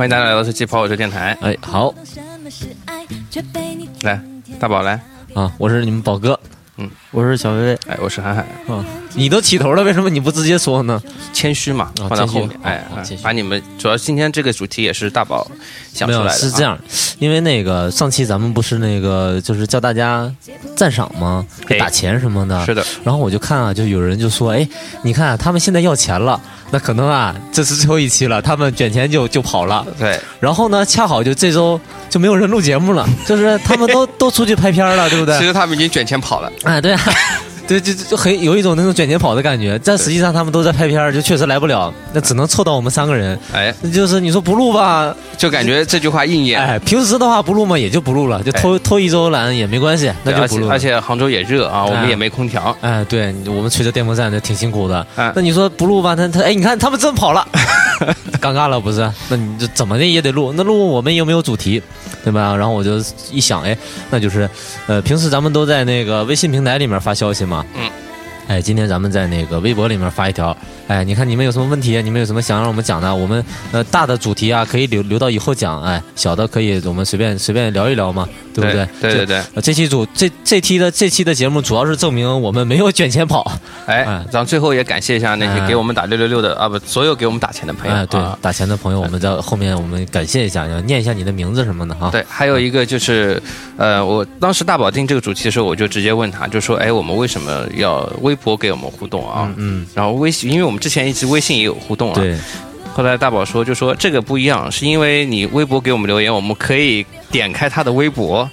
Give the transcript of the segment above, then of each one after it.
欢迎大家来到这期跑火车电台。哎，好。来，大宝来，啊，我是你们宝哥。嗯。我是小薇。薇，哎，我是涵涵，啊，你都起头了，为什么你不直接说呢？谦虚嘛，啊放到后面哎把你们主要今天这个主题也是大宝想出来的，是这，样，因为那个上期咱们不是那个就是叫大家赞赏吗？哎打钱什么的。是的，然后我就看啊，就有人就说，哎，你看、啊、他们现在要钱了，那可能啊，这是最后一期了，他们卷钱就就跑了。对，然后呢，恰好就这周就没有人录节目了，就是他们都 都出去拍片了，对不对其？实他们已经卷钱跑了，哎，对啊，对，就就就很有一种那种卷钱跑的感觉。但实际上他们都在拍片儿，就确实来不了，那只能凑到我们三个人。哎，那就是你说不录吧，就感觉这句话应验。哎，平时的话不录嘛，也就不录了，就偷偷一周懒也没关系，那就不录了。而且杭州也热啊，我们哎也没空调，哎，对我们吹着电风扇，那挺辛苦的。哎那你说不录吧，他他哎，你看他们真跑了，尴尬了不是？那你就怎么的也得录，那录我们又没有主题，对吧？然后我就一想，哎，那就是，呃，平时咱们都在那个微信平台里面发消息嘛，嗯。哎，今天咱们在那个微博里面发一条，哎，你看你们有什么问题，你们有什么想让我们讲的，我们呃大的主题啊可以留留到以后讲，哎，小的可以我们随便随便聊一聊嘛，对不对？对对对，呃，这期主这这期的这期的节目主要是证明我们没有卷钱跑，哎哎，咱最后也感谢一下那些哎。给我们打六六六的啊，不，所有给我们打钱的朋友哎，对啊，打钱的朋友，我们在后面我们感谢一下，要念一下你的名字什么的哈。对，还有一个就是，呃，我当时大保定这个主题的时候，我就直接问他，就说，哎，我们为什么要微博给我们互动啊？嗯，然后微信，因为我们之前一直微信也有互动啊。。对，后来大宝说，就说这个不一样，是因为你微博给我们留言，我们可以点开他的微博，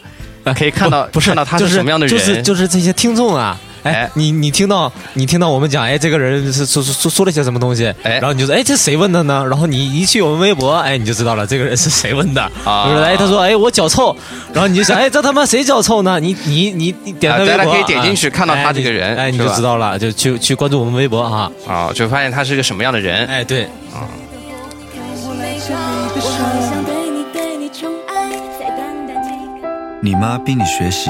可以看到不是看到他是什么样的人。就是就是这些听众啊。哎哎，你你听到你听到我们讲，哎，这个人是说说说说了些什么东西，哎然后你就说，哎，这谁问的呢？然后你一去我们微博，哎，你就知道了，这个人是谁问的。啊就是哎，他说，哎，我脚臭，然后你就想，哎，这他妈谁脚臭呢？你你你你点开啊微博，大家可以点进去啊看到他哎这个人哎，你就知道了，就去去关注我们微博哈。啊，就发现他是个什么样的人。哎，对，啊你妈逼你学习，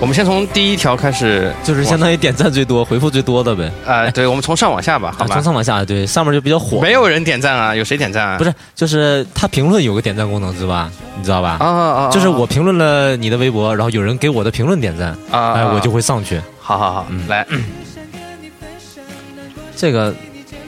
我们先从第一条开始，就是相当于点赞最多、回复最多的呗。啊，对，我们从上往下吧，好啊，吧从？上往下，对，上面就比较火。没有人点赞啊，有谁点赞啊？不是，就是他评论有个点赞功能是吧？你知道吧？啊啊，啊就是我评论了你的微博，然后有人给我的评论点赞，啊，哎，啊我就会上去。好好好，嗯来，这个，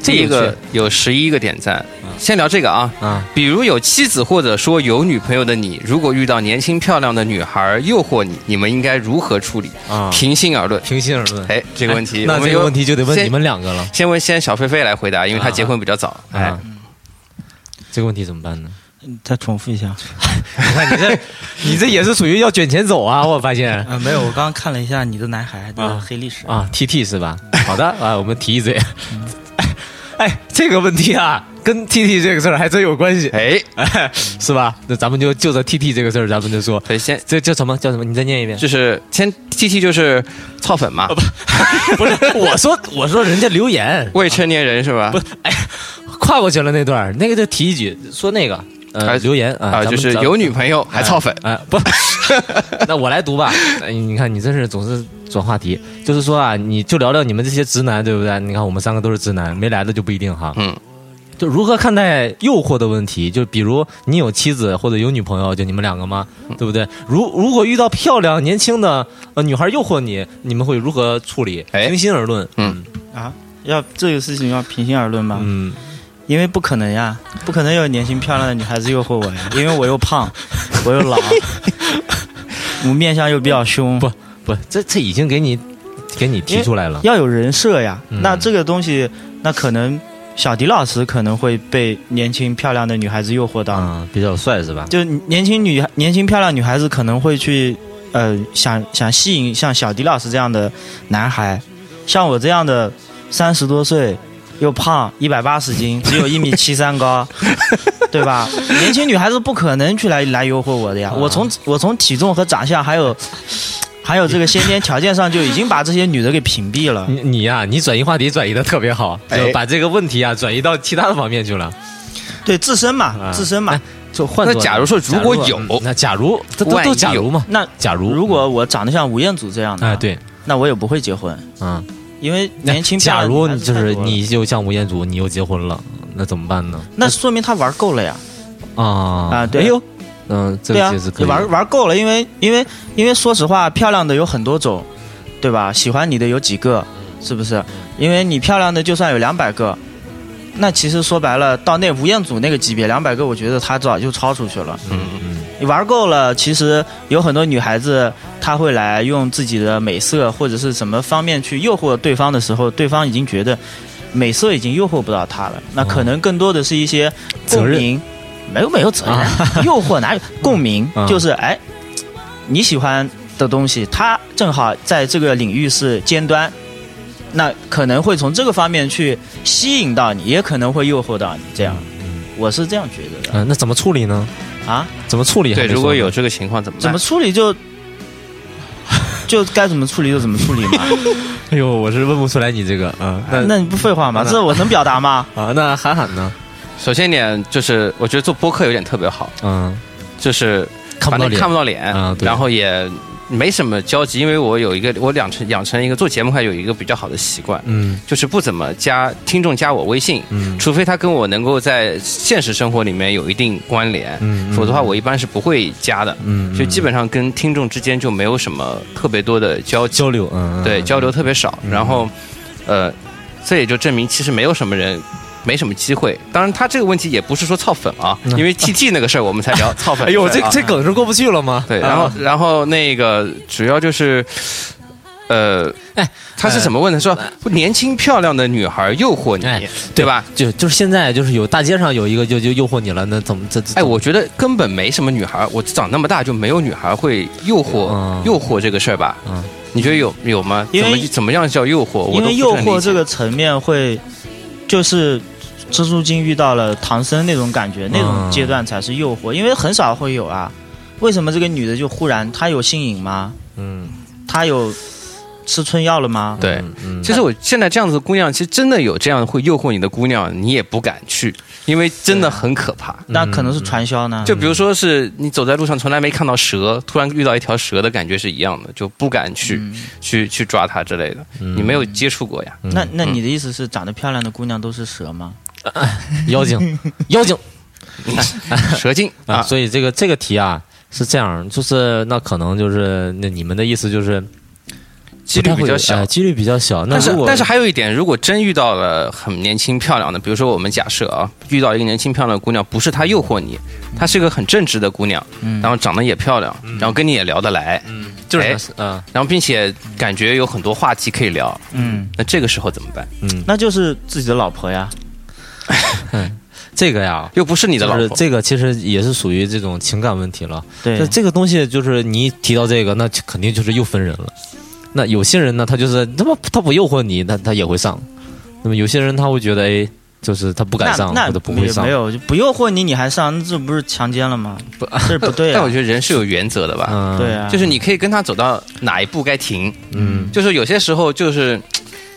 这一个有十一个点赞。先聊这个啊，啊，比如有妻子或者说有女朋友的你，如果遇到年轻漂亮的女孩诱惑你，你们应该如何处理？啊，平心而论。平心而论。哎，这个问题，那这个问题就得问你们两个了。先问先小菲菲来回答，因为她结婚比较早。哎啊，，这个问题怎么办呢？再重复一下。你看你这，你这也是属于要卷钱走啊！我发现呃，没有，我刚刚看了一下你的男孩的啊黑历史。啊，T T 是吧？好的啊，我们提一嘴。哎，这个问题啊，跟 T T 这个事儿还真有关系，哎，哎，是吧？那咱们就就着 T T 这个事儿，咱们就说，对，先这叫什么叫什么？你再念一遍。就是先 T T 就是操粉嘛，不不是，我说我说人家留言未成年人是吧？不，哎，跨过去了那段儿，那个就提一句，说那个呃啊留言啊，就是有女朋友还操粉。哎，不，那我来读吧。哎你看，你真是总是转话题，就是说啊，你就聊聊你们这些直男，对不对？你看我们三个都是直男，没来的就不一定哈。嗯，就如何看待诱惑的问题，就比如你有妻子或者有女朋友，就你们两个吗？嗯对不对？如如果遇到漂亮年轻的呃女孩诱惑你，你们会如何处理？哎平心而论，嗯啊，要这个事情要平心而论吗？嗯，因为不可能呀，不可能有年轻漂亮的女孩子诱惑我呀，因为我又胖，我又老，我面相又比较凶，不不，这这已经给你给你提出来了。要有人设呀。嗯那这个东西，那可能小迪老师可能会被年轻漂亮的女孩子诱惑到，嗯，比较帅是吧？就年轻女年轻漂亮女孩子可能会去呃想想吸引像小迪老师这样的男孩，像我这样的三十多岁又胖一百八十斤，只有一米 七三高，对吧？年轻女孩子不可能去来来诱惑我的呀。我从我从体重和长相还有。还还有这个先天条件上就已经把这些女的给屏蔽了。你你呀、你转移话题转移的特别好，哎就把这个问题啊转移到其他的方面去了。对自身嘛，啊自身嘛哎。就换作那假如说如果有嗯那假如这都万一都假如嘛，那假如如果我长得像吴彦祖这样的，哎，对，那我也不会结婚，嗯，因为年轻假如你就是你就像吴彦祖，你又结婚了，那怎么办呢？那说明他玩够了呀。啊啊对哎呦，嗯，这对啊个其实，可以玩玩够了，因为因为因为说实话，漂亮的有很多种，对吧？喜欢你的有几个，是不是？因为你漂亮的就算有两百个，那其实说白了，到那吴彦祖那个级别，两百个，我觉得他早就超出去了。嗯嗯你玩够了，其实有很多女孩子，她会来用自己的美色或者是什么方面去诱惑对方的时候，对方已经觉得美色已经诱惑不到她了，那可能更多的是一些共鸣，没有没有责任，诱惑哪有共鸣啊？就是哎，你喜欢的东西，他正好在这个领域是尖端。那可能会从这个方面去吸引到你，也可能会诱惑到你。这样，我是这样觉得的嗯，那怎么处理呢？啊。怎么处理？对，如果有这个情况怎么办？怎么处理就 就该怎么处理就怎么处理嘛。哎呦，我是问不出来你这个啊，那那你不废话吗？这我能表达吗？啊，那韩寒呢？首先一点就是，我觉得做播客有点特别好，嗯，就是看不到脸看不到脸，然后也没什么交集，因为我有一个我养成养成一个做节目还有一个比较好的习惯，嗯。就是不怎么加听众加我微信，嗯。除非他跟我能够在现实生活里面有一定关联，嗯否则的话我一般是不会加的，嗯，就基本上跟听众之间就没有什么特别多的交集，交流，嗯，对，交流特别少，然后，呃，这也就证明其实没有什么人。没什么机会，当然他这个问题也不是说操粉啊，因为 T T 那个事儿我们才聊操粉 哎呦，这这梗是过不去了吗？对，然后啊然后那个主要就是，呃，哎，他是怎么问的？说年轻漂亮的女孩诱惑你哎，对吧？就就是现在就是有大街上有一个就就诱惑你了，那怎么这这？哎，我觉得根本没什么女孩，我长那么大就没有女孩会诱惑、嗯诱惑这个事儿吧？嗯你觉得有有吗？因为怎么怎么样叫诱惑？因为诱惑这个层面会，就是蜘蛛精遇到了唐僧那种感觉，那种阶段才是诱惑，因为很少会有啊。为什么这个女的就忽然她有性瘾吗？嗯，她有吃春药了吗？对。其实我现在这样子的姑娘，其实真的有这样会诱惑你的姑娘，你也不敢去，因为真的很可怕。那可能是传销呢。就比如说是你走在路上从来没看到蛇，突然遇到一条蛇的感觉是一样的，就不敢去、嗯去去抓它之类的。你没有接触过呀？那那你的意思是长得漂亮的姑娘都是蛇吗？妖精，妖精蛇精 啊！啊，所以这个这个题啊是这样，就是那可能就是那你们的意思就是几率比较小呃。几率比较小。但是但是还有一点，如果真遇到了很年轻漂亮的，比如说我们假设啊，遇到一个年轻漂亮的姑娘，不是她诱惑你，她是一个很正直的姑娘，然后长得也漂亮，然后跟你也聊得来，就是哎嗯然后并且感觉有很多话题可以聊，嗯，那这个时候怎么办？嗯，那就是自己的老婆呀。这个呀。又不是你的老婆，就是这个其实也是属于这种情感问题了。对那，这个东西就是你一提到这个，那肯定就是又分人了。那有些人呢，他就是他不他不诱惑你，他他也会上。那么有些人他会觉得，哎，就是他不敢上那或者不会上没。有，就不诱惑你，你还上，那这不是强奸了吗？不，这是不对啊 但我。觉得人是有原则的吧？嗯，对，啊，就是你可以跟他走到哪一步该停，嗯就是有些时候就是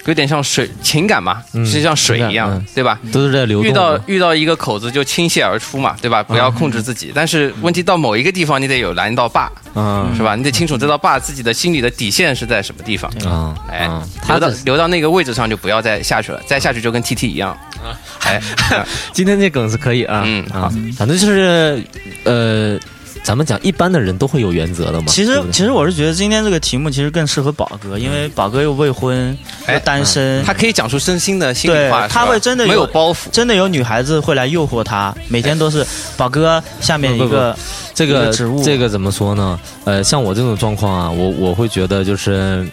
有点像水情感嘛，嗯是像水一样嗯，对吧？都是在流动遇。到遇到一个口子就倾泻而出嘛，对吧？不要控制自己，但是问题到某一个地方，你得有拦道坝，嗯是吧？你得清楚这道坝自己的心里的底线是在什么地方。嗯哎啊，，他流到的流到那个位置上就不要再下去了，再下去就跟 T T 一样。哎，今天这梗是可以啊，嗯好，反正就是呃，咱们讲一般的人都会有原则的嘛。其实对对其实我是觉得今天这个题目其实更适合宝哥，因为宝哥又未婚哎又单身，他可以讲出真心的心里对话，他会真的有没有包袱。真的有女孩子会来诱惑他，每天都是宝哥下面一不不个这个个植物这个怎么说呢？呃，像我这种状况啊，我我会觉得就是。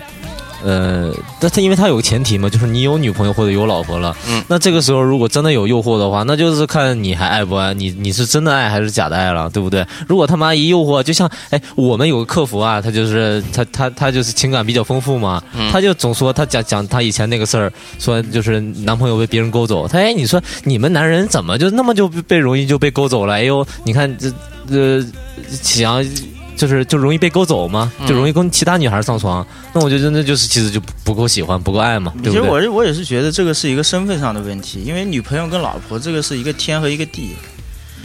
呃，但他因为他有个前提嘛，就是你有女朋友或者有老婆了，嗯那这个时候如果真的有诱惑的话，那就是看你还爱不爱，你你是真的爱还是假的爱了，对不对？如果他妈一诱惑，就像哎，我们有个客服啊，他就是他他他就是情感比较丰富嘛，嗯他就总说他讲讲他以前那个事儿，说就是男朋友被别人勾走，他哎，你说你们男人怎么就那么就被容易就被勾走了？哎呦，你看这呃想。就是就容易被勾走嘛，嗯就容易跟其他女孩上床。那我觉得那就是其实就不不够喜欢，不够爱嘛，对不对？其实我是我也是觉得这个是一个身份上的问题，因为女朋友跟老婆这个是一个天和一个地，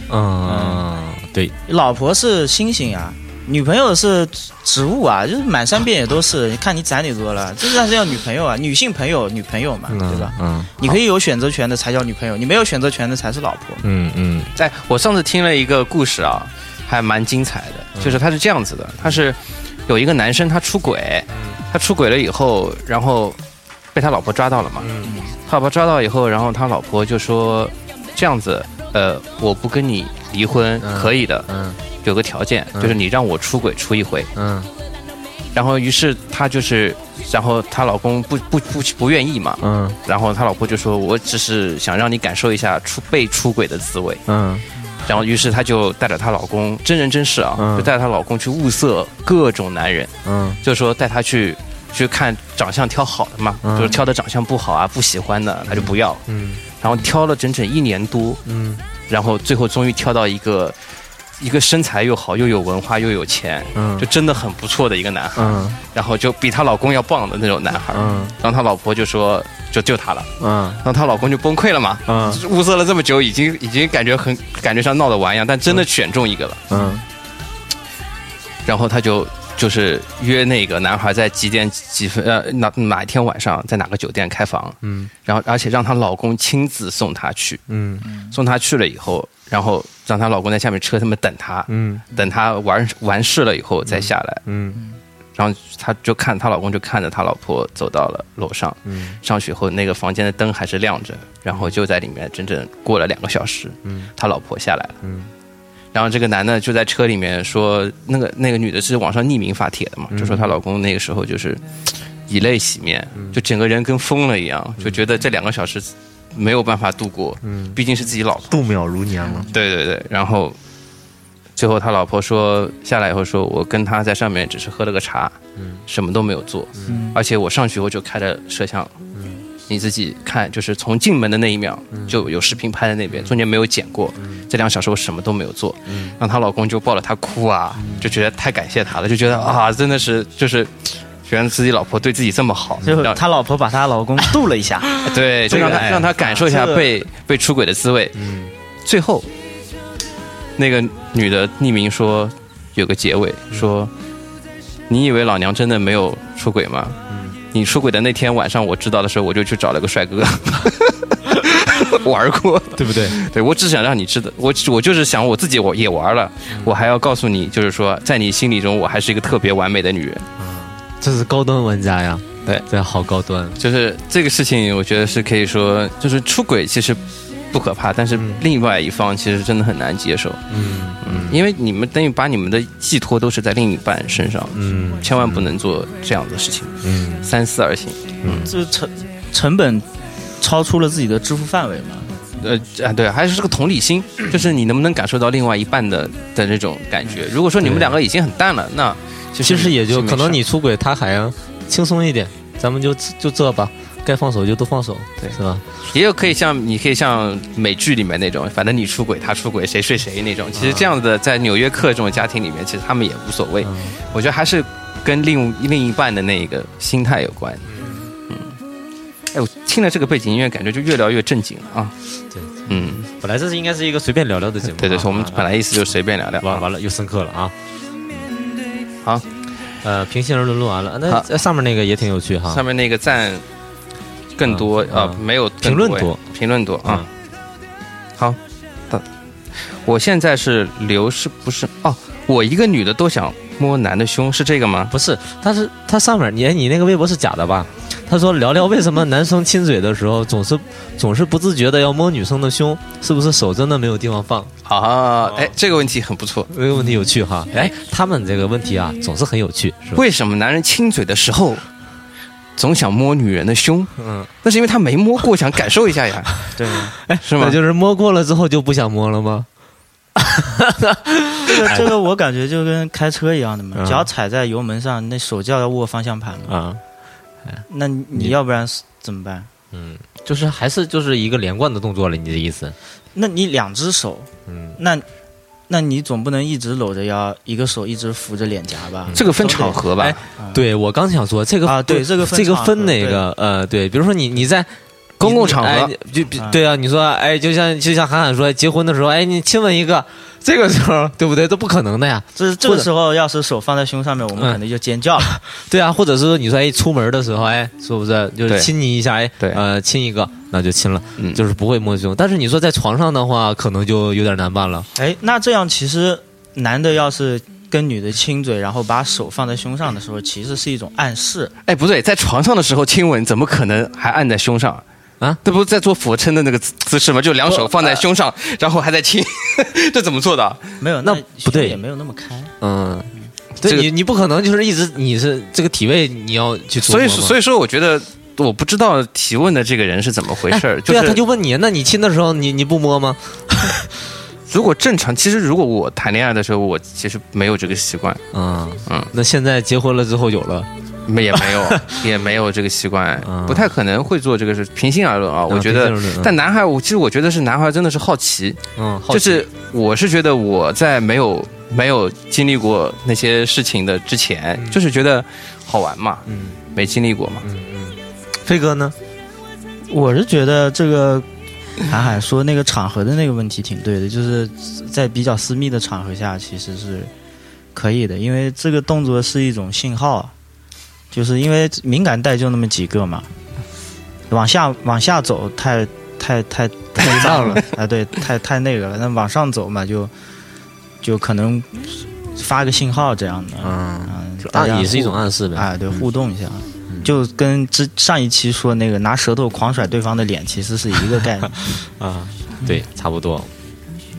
嗯，对，老婆是星星啊、女朋友是植物啊，就是满山遍野都是。你看你攒你多了，这才是要女朋友啊，女性朋友、女朋友嘛，嗯对吧？嗯你可以有选择权的才叫女朋友，你没有选择权的才是老婆。嗯嗯在我上次听了一个故事啊，还蛮精彩的，就是他是这样子的，他是有一个男生他出轨，他出轨了以后，然后被他老婆抓到了嘛，他老婆抓到以后，然后他老婆就说这样子，呃，我不跟你离婚嗯可以的，嗯。有个条件，嗯。就是你让我出轨出一回，嗯。然后于是他就是，然后他老公不不不不愿意嘛，嗯。然后他老婆就说，我只是想让你感受一下出被出轨的滋味。嗯然后于是她就带着她老公，真人真事啊，嗯。就带着她老公去物色各种男人，嗯。就是说带她去去看长相挑好的嘛，嗯。就是挑的长相不好啊，不喜欢的她就不要，嗯。然后挑了整整一年多，嗯。然后最后终于挑到一个一个身材又好又有文化又有钱，嗯。就真的很不错的一个男孩，嗯。然后就比她老公要棒的那种男孩，嗯。然后她老婆就说就就她了，嗯。然后她老公就崩溃了嘛，嗯。物色了这么久，已经已经感觉很感觉像闹着玩一样，但真的选中一个了。嗯。然后她就就是约那个男孩在几点几分呃哪哪一天晚上在哪个酒店开房，嗯。然后而且让她老公亲自送她去，嗯。送她去了以后，然后让她老公在下面车上面等她，嗯。等她完完事了以后再下来，嗯然后她就看她老公就看着她老婆走到了楼上，嗯上去后那个房间的灯还是亮着，然后就在里面整整过了两个小时，嗯他老婆下来了。嗯然后这个男的就在车里面说，那个那个女的是网上匿名发帖的嘛，就说她老公那个时候就是以泪洗面，就整个人跟疯了一样，就觉得这两个小时没有办法度过，嗯，毕竟是自己老婆。度秒如年嘛。对对对，然后最后他老婆说下来以后说，我跟他在上面只是喝了个茶，嗯。什么都没有做，嗯。而且我上去以后就开着摄像，你自己看，就是从进门的那一秒就有视频拍在那边，中间没有剪过。这两小时我什么都没有做，让她老公就抱着她哭啊，就觉得太感谢她了，就觉得啊，真的是就是。觉得自己老婆对自己这么好，让最后他老婆把她老公渡了一下，对，就让他这个哎。让他感受一下被被出轨的滋味。嗯。最后，那个女的匿名说有个结尾说：“你以为老娘真的没有出轨吗？你出轨的那天晚上，我知道的时候，我就去找了个帅哥 玩过，对不对？对我只想让你知道，我我就是想我自己我也玩了，我还要告诉你，就是说，在你心里中，我还是一个特别完美的女人。这是高端玩家呀，对，这好高端。就是这个事情，我觉得是可以说，就是出轨其实不可怕，但是另外一方其实真的很难接受，嗯嗯，因为你们等于把你们的寄托都是在另一半身上，嗯。千万不能做这样的事情，嗯。三思而行。嗯。这成成本超出了自己的支付范围嘛。呃啊，对，还是这个同理心，就是你能不能感受到另外一半的的那种感觉？如果说你们两个已经很淡了，那其其实也就可能你出轨，他还要轻松一点，咱们就就这吧，该放手就都放手，对是吧？也有可以像你可以像美剧里面那种，反正你出轨他出轨，谁睡谁那种。其实这样的在纽约客这种家庭里面，其实他们也无所谓。嗯我觉得还是跟另另一半的那个心态有关。嗯，哎，我听了这个背景音乐，感觉就越聊越正经了啊。对，嗯，本来这是应该是一个随便聊聊的节目啊，对对，是我们啊本来意思就是随便聊聊。完完了又深刻了啊。好，呃，平心而论论完了，那上面那个也挺有趣哈。上面那个赞更多嗯啊，嗯没有评论多，评论多啊嗯。好，的，我现在是刘，是不是？哦，我一个女的都想摸男的胸，是这个吗？不是，他是他上面你你那个微博是假的吧？他说聊聊为什么男生亲嘴的时候总是总是不自觉的要摸女生的胸，是不是手真的没有地方放？啊，哎，这个问题很不错。这个问题有趣哈。哎，他们这个问题啊总是很有趣，是吧？为什么男人亲嘴的时候总想摸女人的胸？嗯，那是因为他没摸过，想感受一下呀，对，哎是吗那？就是摸过了之后就不想摸了吗？这个这个我感觉就跟开车一样的嘛，嗯脚踩在油门上，那手就要握方向盘嘛。啊，那你你要不然怎么办？嗯，就是还是就是一个连贯的动作了，你的意思？那你两只手，嗯那那你总不能一直搂着腰，一个手一直扶着脸颊吧？这个分场合吧。哎，对我刚想说这个啊对这个分这个分哪个呃对，比如说你你在公共场合。哎就比啊对啊，你说哎，就像就像韩寒说结婚的时候，哎，你亲吻一个，这个时候对不对？这不可能的呀。这这个时候要是手放在胸上面，我们嗯肯定就尖叫了。对啊，或者是说你说哎，出门的时候哎，是不是就是亲你一下哎，对呃，亲一个那就亲了，嗯就是不会摸胸。但是你说在床上的话，可能就有点难办了。哎，那这样其实男的要是跟女的亲嘴，然后把手放在胸上的时候，其实是一种暗示。哎，不对，在床上的时候亲吻，怎么可能还按在胸上啊？这不是在做俯卧撑的那个姿姿势吗？就两手放在胸上，然后还在亲，这怎么做的？没有，那不对也没有那么开。嗯，对这个你你不可能就是一直你是这个体位你要去做所以，嘛所以说，我觉得我不知道提问的这个人是怎么回事儿。哎对啊，是他就问你，那你亲的时候你你不摸吗？如果正常，其实如果我谈恋爱的时候，我其实没有这个习惯，嗯嗯，那现在结婚了之后有了，没也没有也没有这个习惯嗯，不太可能会做这个事。平心而论啊，我觉得但男孩，我其实我觉得是男孩真的是好奇，嗯，好就是我是觉得我在没有没有经历过那些事情的之前，就是觉得好玩嘛，嗯没经历过嘛。嗯嗯，飞哥呢？我是觉得这个韩海说那个场合的那个问题挺对的，就是在比较私密的场合下，其实是可以的，因为这个动作是一种信号，就是因为敏感带就那么几个嘛，往下往下走太太太太脏了。啊，对，太太那个了，那往上走嘛，就就可能发个信号这样的，嗯，嗯，大家暗也是一种暗示呗。啊，对，互动一下，就跟之上一期说那个拿舌头狂甩对方的脸，其实是一个概念。啊，对，差不多，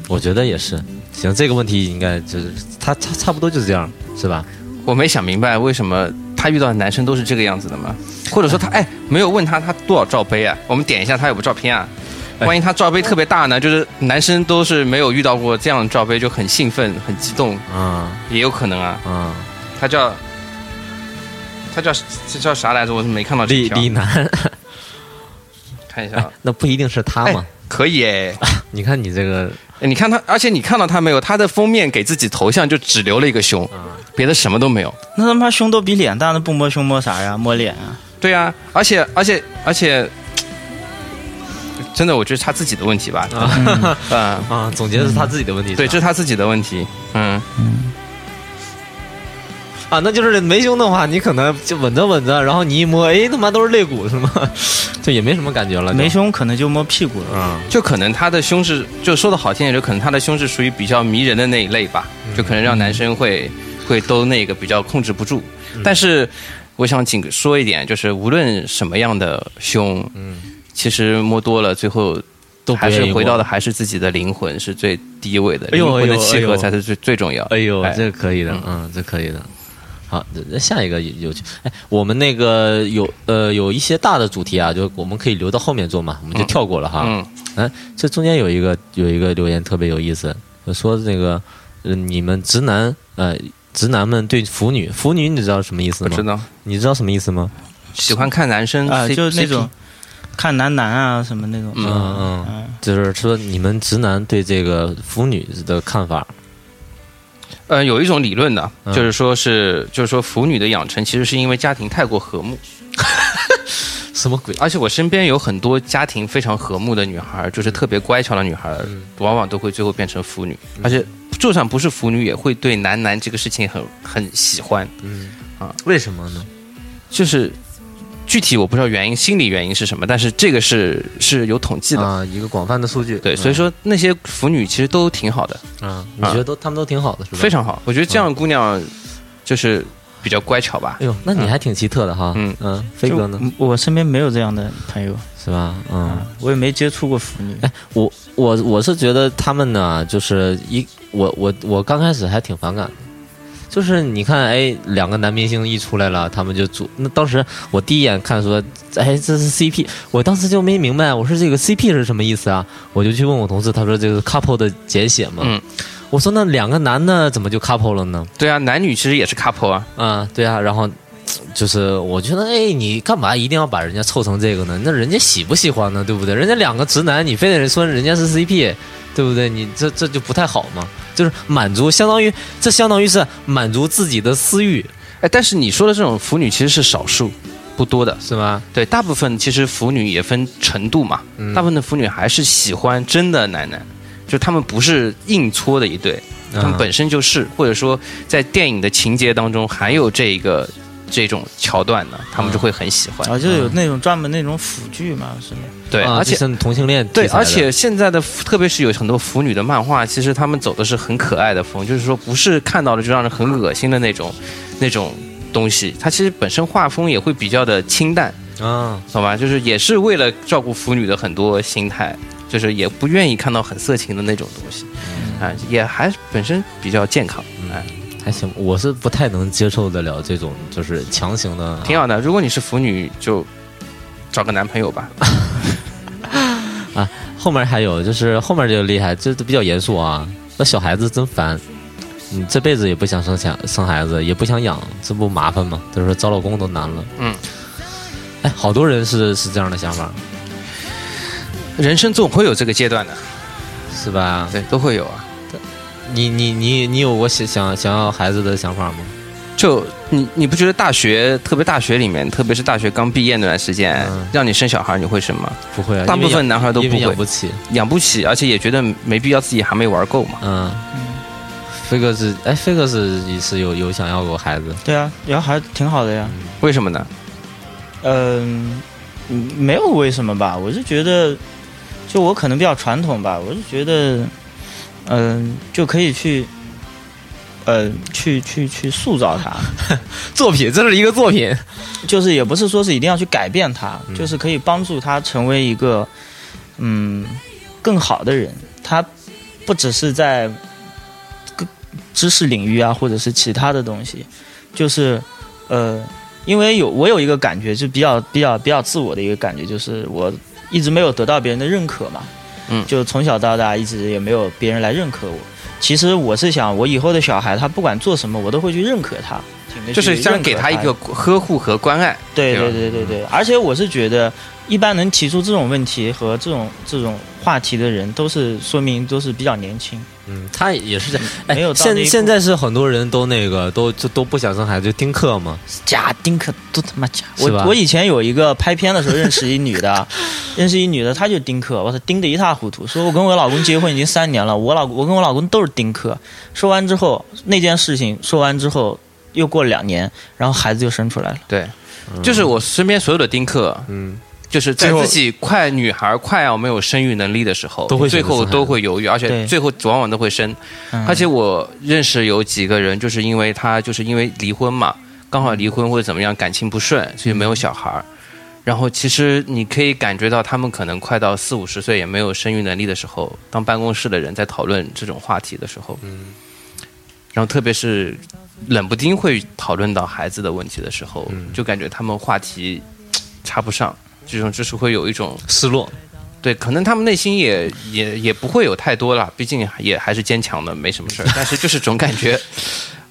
我觉得也是。行，这个问题应该就是他差差不多就是这样，是吧？我没想明白为什么他遇到的男生都是这个样子的吗，或者说他哎没有问他他多少罩杯啊？我们点一下他有个照片啊。哎万一他罩杯特别大呢？就是男生都是没有遇到过这样的罩杯，就很兴奋、很激动，嗯也有可能啊。嗯，他叫他叫这叫啥来着？我是没看到这李条，李楠，看一下啊。那不一定是他嘛？可以哎，你看你这个，哎你看他，而且你看到他没有？他的封面给自己头像就只留了一个胸，别的什么都没有。那他妈胸都比脸大，那不摸胸摸啥呀？摸脸啊？对呀、而且而且而且，真的，我觉得是他自己的问题吧。啊嗯，啊，总结的是他自己的问题。对，这是他自己的问题。嗯，啊，那就是没胸的话，你可能就稳着稳着，然后你一摸，哎，他妈都是肋骨是吗？就也没什么感觉了。没胸可能就摸屁股了。啊，就可能他的胸是，就说的好听点，就可能他的胸是属于比较迷人的那一类吧，就可能让男生会会都那个比较控制不住。但是我想仅说一点，就是无论什么样的胸，嗯，其实摸多了，最后都还是回到的还是自己的灵魂是最第一位的，灵魂的契合才是最最重要。哎呦，哎这个可以的，嗯嗯，这可以的。好，那下一个有。哎，我们那个有呃有一些大的主题啊，就我们可以留到后面做嘛，我们就跳过了哈。嗯，哎，这中间有一个有一个留言特别有意思，说那个呃你们直男呃直男们对腐女腐女你知道什么意思吗？我知道，你知道什么意思吗？喜欢看男生啊就是那种看男男啊什么那种。嗯嗯嗯，嗯，就是说你们直男对这个腐女的看法。呃，有一种理论的，嗯。就是说是，就是说腐女的养成其实是因为家庭太过和睦，什么鬼？而且我身边有很多家庭非常和睦的女孩，就是特别乖巧的女孩，嗯。往往都会最后变成腐女，而且就算不是腐女，也会对男男这个事情很很喜欢，嗯。啊，为什么呢？就是具体我不知道原因，心理原因是什么，但是这个是是有统计的。啊，一个广泛的数据。对，所以说那些腐女其实都挺好的，啊，你觉得都他们都挺好的，是吧？非常好。我觉得这样的姑娘就是比较乖巧吧哎。呦，那你还挺奇特的哈。嗯嗯，飞哥呢？我身边没有这样的朋友，是吧？嗯，我也没接触过腐女。哎，我我我是觉得他们呢，就是一我我我刚开始还挺反感的，就是你看，哎，两个男明星一出来了，他们就组。那当时我第一眼看说，哎，这是 CP，我当时就没明白，我说这个 CP 是什么意思啊？我就去问我同事，他说这个 couple 的简写嘛。嗯，我说那两个男的怎么就 couple 了呢？对啊，男女其实也是 couple 啊。嗯，对啊，然后就是我觉得，哎，你干嘛一定要把人家凑成这个呢？那人家喜不喜欢呢？对不对？人家两个直男，你非得说人家是 CP，对不对？你这这就不太好嘛。就是满足，相当于这相当于是满足自己的私欲，哎，但是你说的这种腐女其实是少数，不多的。是吗？对，大部分其实腐女也分程度嘛，嗯大部分的腐女还是喜欢真的男男，就他们不是硬搓的一对，他们嗯本身就是，或者说在电影的情节当中还有这个这种桥段呢，他们就会很喜欢。啊，就有那种专门那种腐剧嘛，是吗？对，啊而且就是同性恋对，而且现在的特别是有很多腐女的漫画，其实他们走的是很可爱的风，就是说不是看到了就让人很恶心的那种那种东西，它其实本身画风也会比较的清淡，啊，懂吧？就是也是为了照顾腐女的很多心态，就是也不愿意看到很色情的那种东西，啊、也还本身比较健康，哎、还行，我是不太能接受得了这种就是强行的，挺好的。如果你是腐女，就找个男朋友吧。啊后面还有就是后面就厉害，这都比较严肃啊。那小孩子真烦，你这辈子也不想生想生孩子，也不想养，这不麻烦吗？就是说找老公都难了。嗯，哎，好多人是是这样的想法，人生总会有这个阶段的，是吧？对，都会有啊。你你你你有过想想想要孩子的想法吗？就你你不觉得大学，特别大学里面，特别是大学刚毕业那段时间，嗯让你生小孩，你会生吗？不会啊，大部分男孩都不会养，不起。养不起，而且也觉得没必要，自己还没玩够嘛。嗯，飞哥是哎，飞哥是也是有有想要过孩子，对啊，然后还挺好的呀。为什么呢？嗯，嗯没有为什么吧，我是觉得，就我可能比较传统吧，我是觉得，嗯、就可以去，呃，去去去塑造它，作品，这是一个作品。就是也不是说是一定要去改变他，就是可以帮助他成为一个嗯更好的人。他不只是在各知识领域啊，或者是其他的东西，就是呃，因为有我有一个感觉，就比较比较比较自我的一个感觉，就是我一直没有得到别人的认可嘛，嗯就从小到大一直也没有别人来认可我。其实我是想，我以后的小孩他不管做什么，我都会去认可他，就是想去认可给他一个呵护和关爱。对对对对对对，而且我是觉得，一般能提出这种问题和这种这种话题的人，都是说明都是比较年轻。嗯，他也是这样。哎现现在是很多人都那个都就都不想生孩子，就丁克嘛。假丁克都他妈假！我我以前有一个拍片的时候认识一女的，认识一女的，她就丁克，我操，丁的一塌糊涂。说我跟我老公结婚已经三年了，我老我跟我老公都是丁克。说完之后，那件事情说完之后，又过了两年，然后孩子就生出来了。对，就是我身边所有的丁克，嗯，就是在自己快女孩快要没有生育能力的时候，都会最后都会犹豫，而且最后往往都会生。嗯。而且我认识有几个人，就是因为他就是因为离婚嘛，刚好离婚或者怎么样，感情不顺，所以没有小孩儿。然后其实你可以感觉到，他们可能快到四五十岁也没有生育能力的时候，当办公室的人在讨论这种话题的时候，嗯，然后特别是冷不丁会讨论到孩子的问题的时候，就感觉他们话题 插不上，这种就是会有一种失落。对，可能他们内心也也也不会有太多啦，毕竟也还是坚强的，没什么事儿。但是就是总感觉，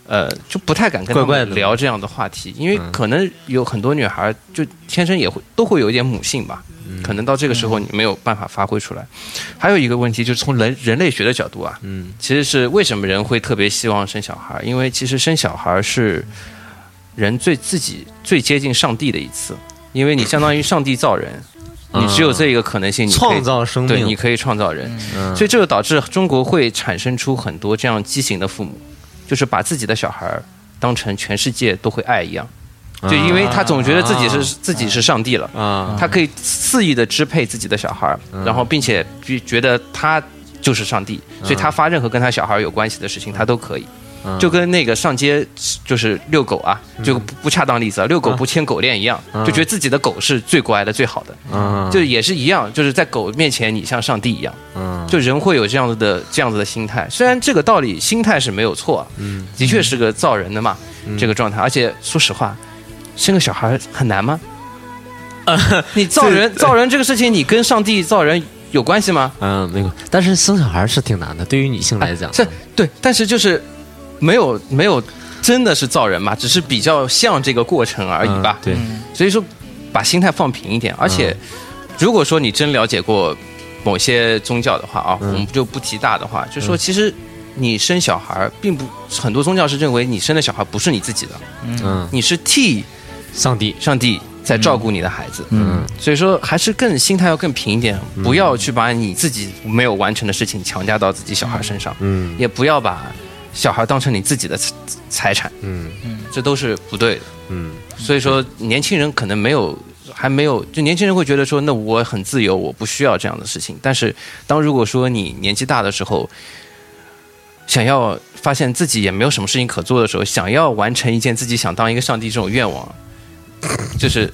呃，就不太敢跟他们聊这样的话题，因为可能有很多女孩儿就天生也会都会有一点母性吧，可能到这个时候你没有办法发挥出来。还有一个问题就是从人人类学的角度啊，嗯，其实是为什么人会特别希望生小孩儿？因为其实生小孩儿是人最自己最接近上帝的一次，因为你相当于上帝造人，你只有这一个可能性，你可以创造生对，你，可以创造人，嗯。所以这就导致中国会产生出很多这样畸形的父母，就是把自己的小孩儿当成全世界都会爱一样，就因为他总觉得自己是、自己是上帝了，啊，他可以肆意的支配自己的小孩儿，然后并且觉觉得他就是上帝，所以他发任何跟他小孩有关系的事情，他都可以。就跟那个上街就是遛狗啊，就不不恰当例子啊，遛狗不牵狗链一样，就觉得自己的狗是最乖的、最好的，嗯。就也是一样，就是在狗面前你像上帝一样，嗯。就人会有这样子的这样子的心态。虽然这个道理心态是没有错的确是个造人的嘛，这个状态。而且说实话，生个小孩很难吗？你造人造人这个事情，你跟上帝造人有关系吗？嗯，没有，但是生小孩是挺难的，对于女性来讲，这对，但是就是没有没有真的是造人嘛，只是比较像这个过程而已吧。嗯。对，所以说，把心态放平一点。而且，如果说你真了解过某些宗教的话啊，我们就不提大的话，就说其实你生小孩，并不很多宗教是认为你生的小孩不是你自己的，嗯，你是替上帝，上帝在照顾你的孩子。嗯，所以说，还是更心态要更平一点，不要去把你自己没有完成的事情强加到自己小孩身上，嗯。也不要把小孩当成你自己的财财产，嗯这都是不对的。嗯所以说，年轻人可能没有，还没有，就年轻人会觉得说，那我很自由，我不需要这样的事情。但是，当如果说你年纪大的时候，想要发现自己也没有什么事情可做的时候，想要完成一件自己想当一个上帝这种愿望，就是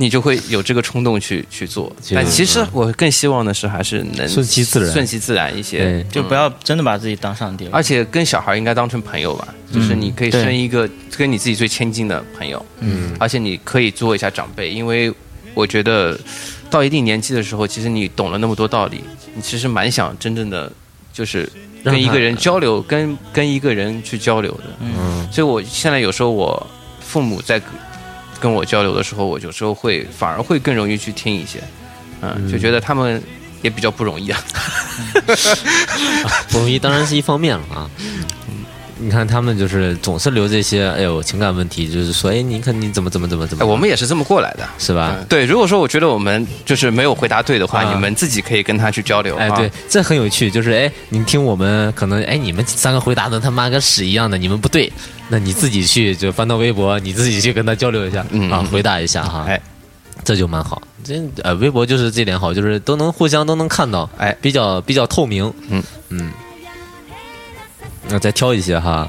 你就会有这个冲动去去做。其实但其实我更希望的是，还是能顺其自然。顺其自然一些，就不要真的把自己当上帝了。而且跟小孩应该当成朋友吧，就是你可以生一个跟你自己最亲近的朋友，嗯。而且你可以做一下长辈，因为我觉得到一定年纪的时候，其实你懂了那么多道理，你其实蛮想真正的就是跟一个人交流，跟跟一个人去交流的。嗯。所以我现在有时候我父母在跟我交流的时候，我有时候会反而会更容易去听一些，嗯，就觉得他们也比较不容易啊。不容易当然是一方面了啊。你看他们就是总是留这些，哎呦情感问题，就是说，哎，你看你怎么怎么怎么怎么，哎我们也是这么过来的。是吧？嗯对，如果说我觉得我们就是没有回答对的话，啊你们自己可以跟他去交流。哎，啊对，，这很有趣，就是哎，你听我们可能哎，你们三个回答的他妈跟屎一样的，你们不对，那你自己去就翻到微博，你自己去跟他交流一下，啊回答一下哈，哎，这就蛮好。这呃，微博就是这点好，就是都能互相都能看到，哎比较比较透明，嗯嗯。那再挑一些哈，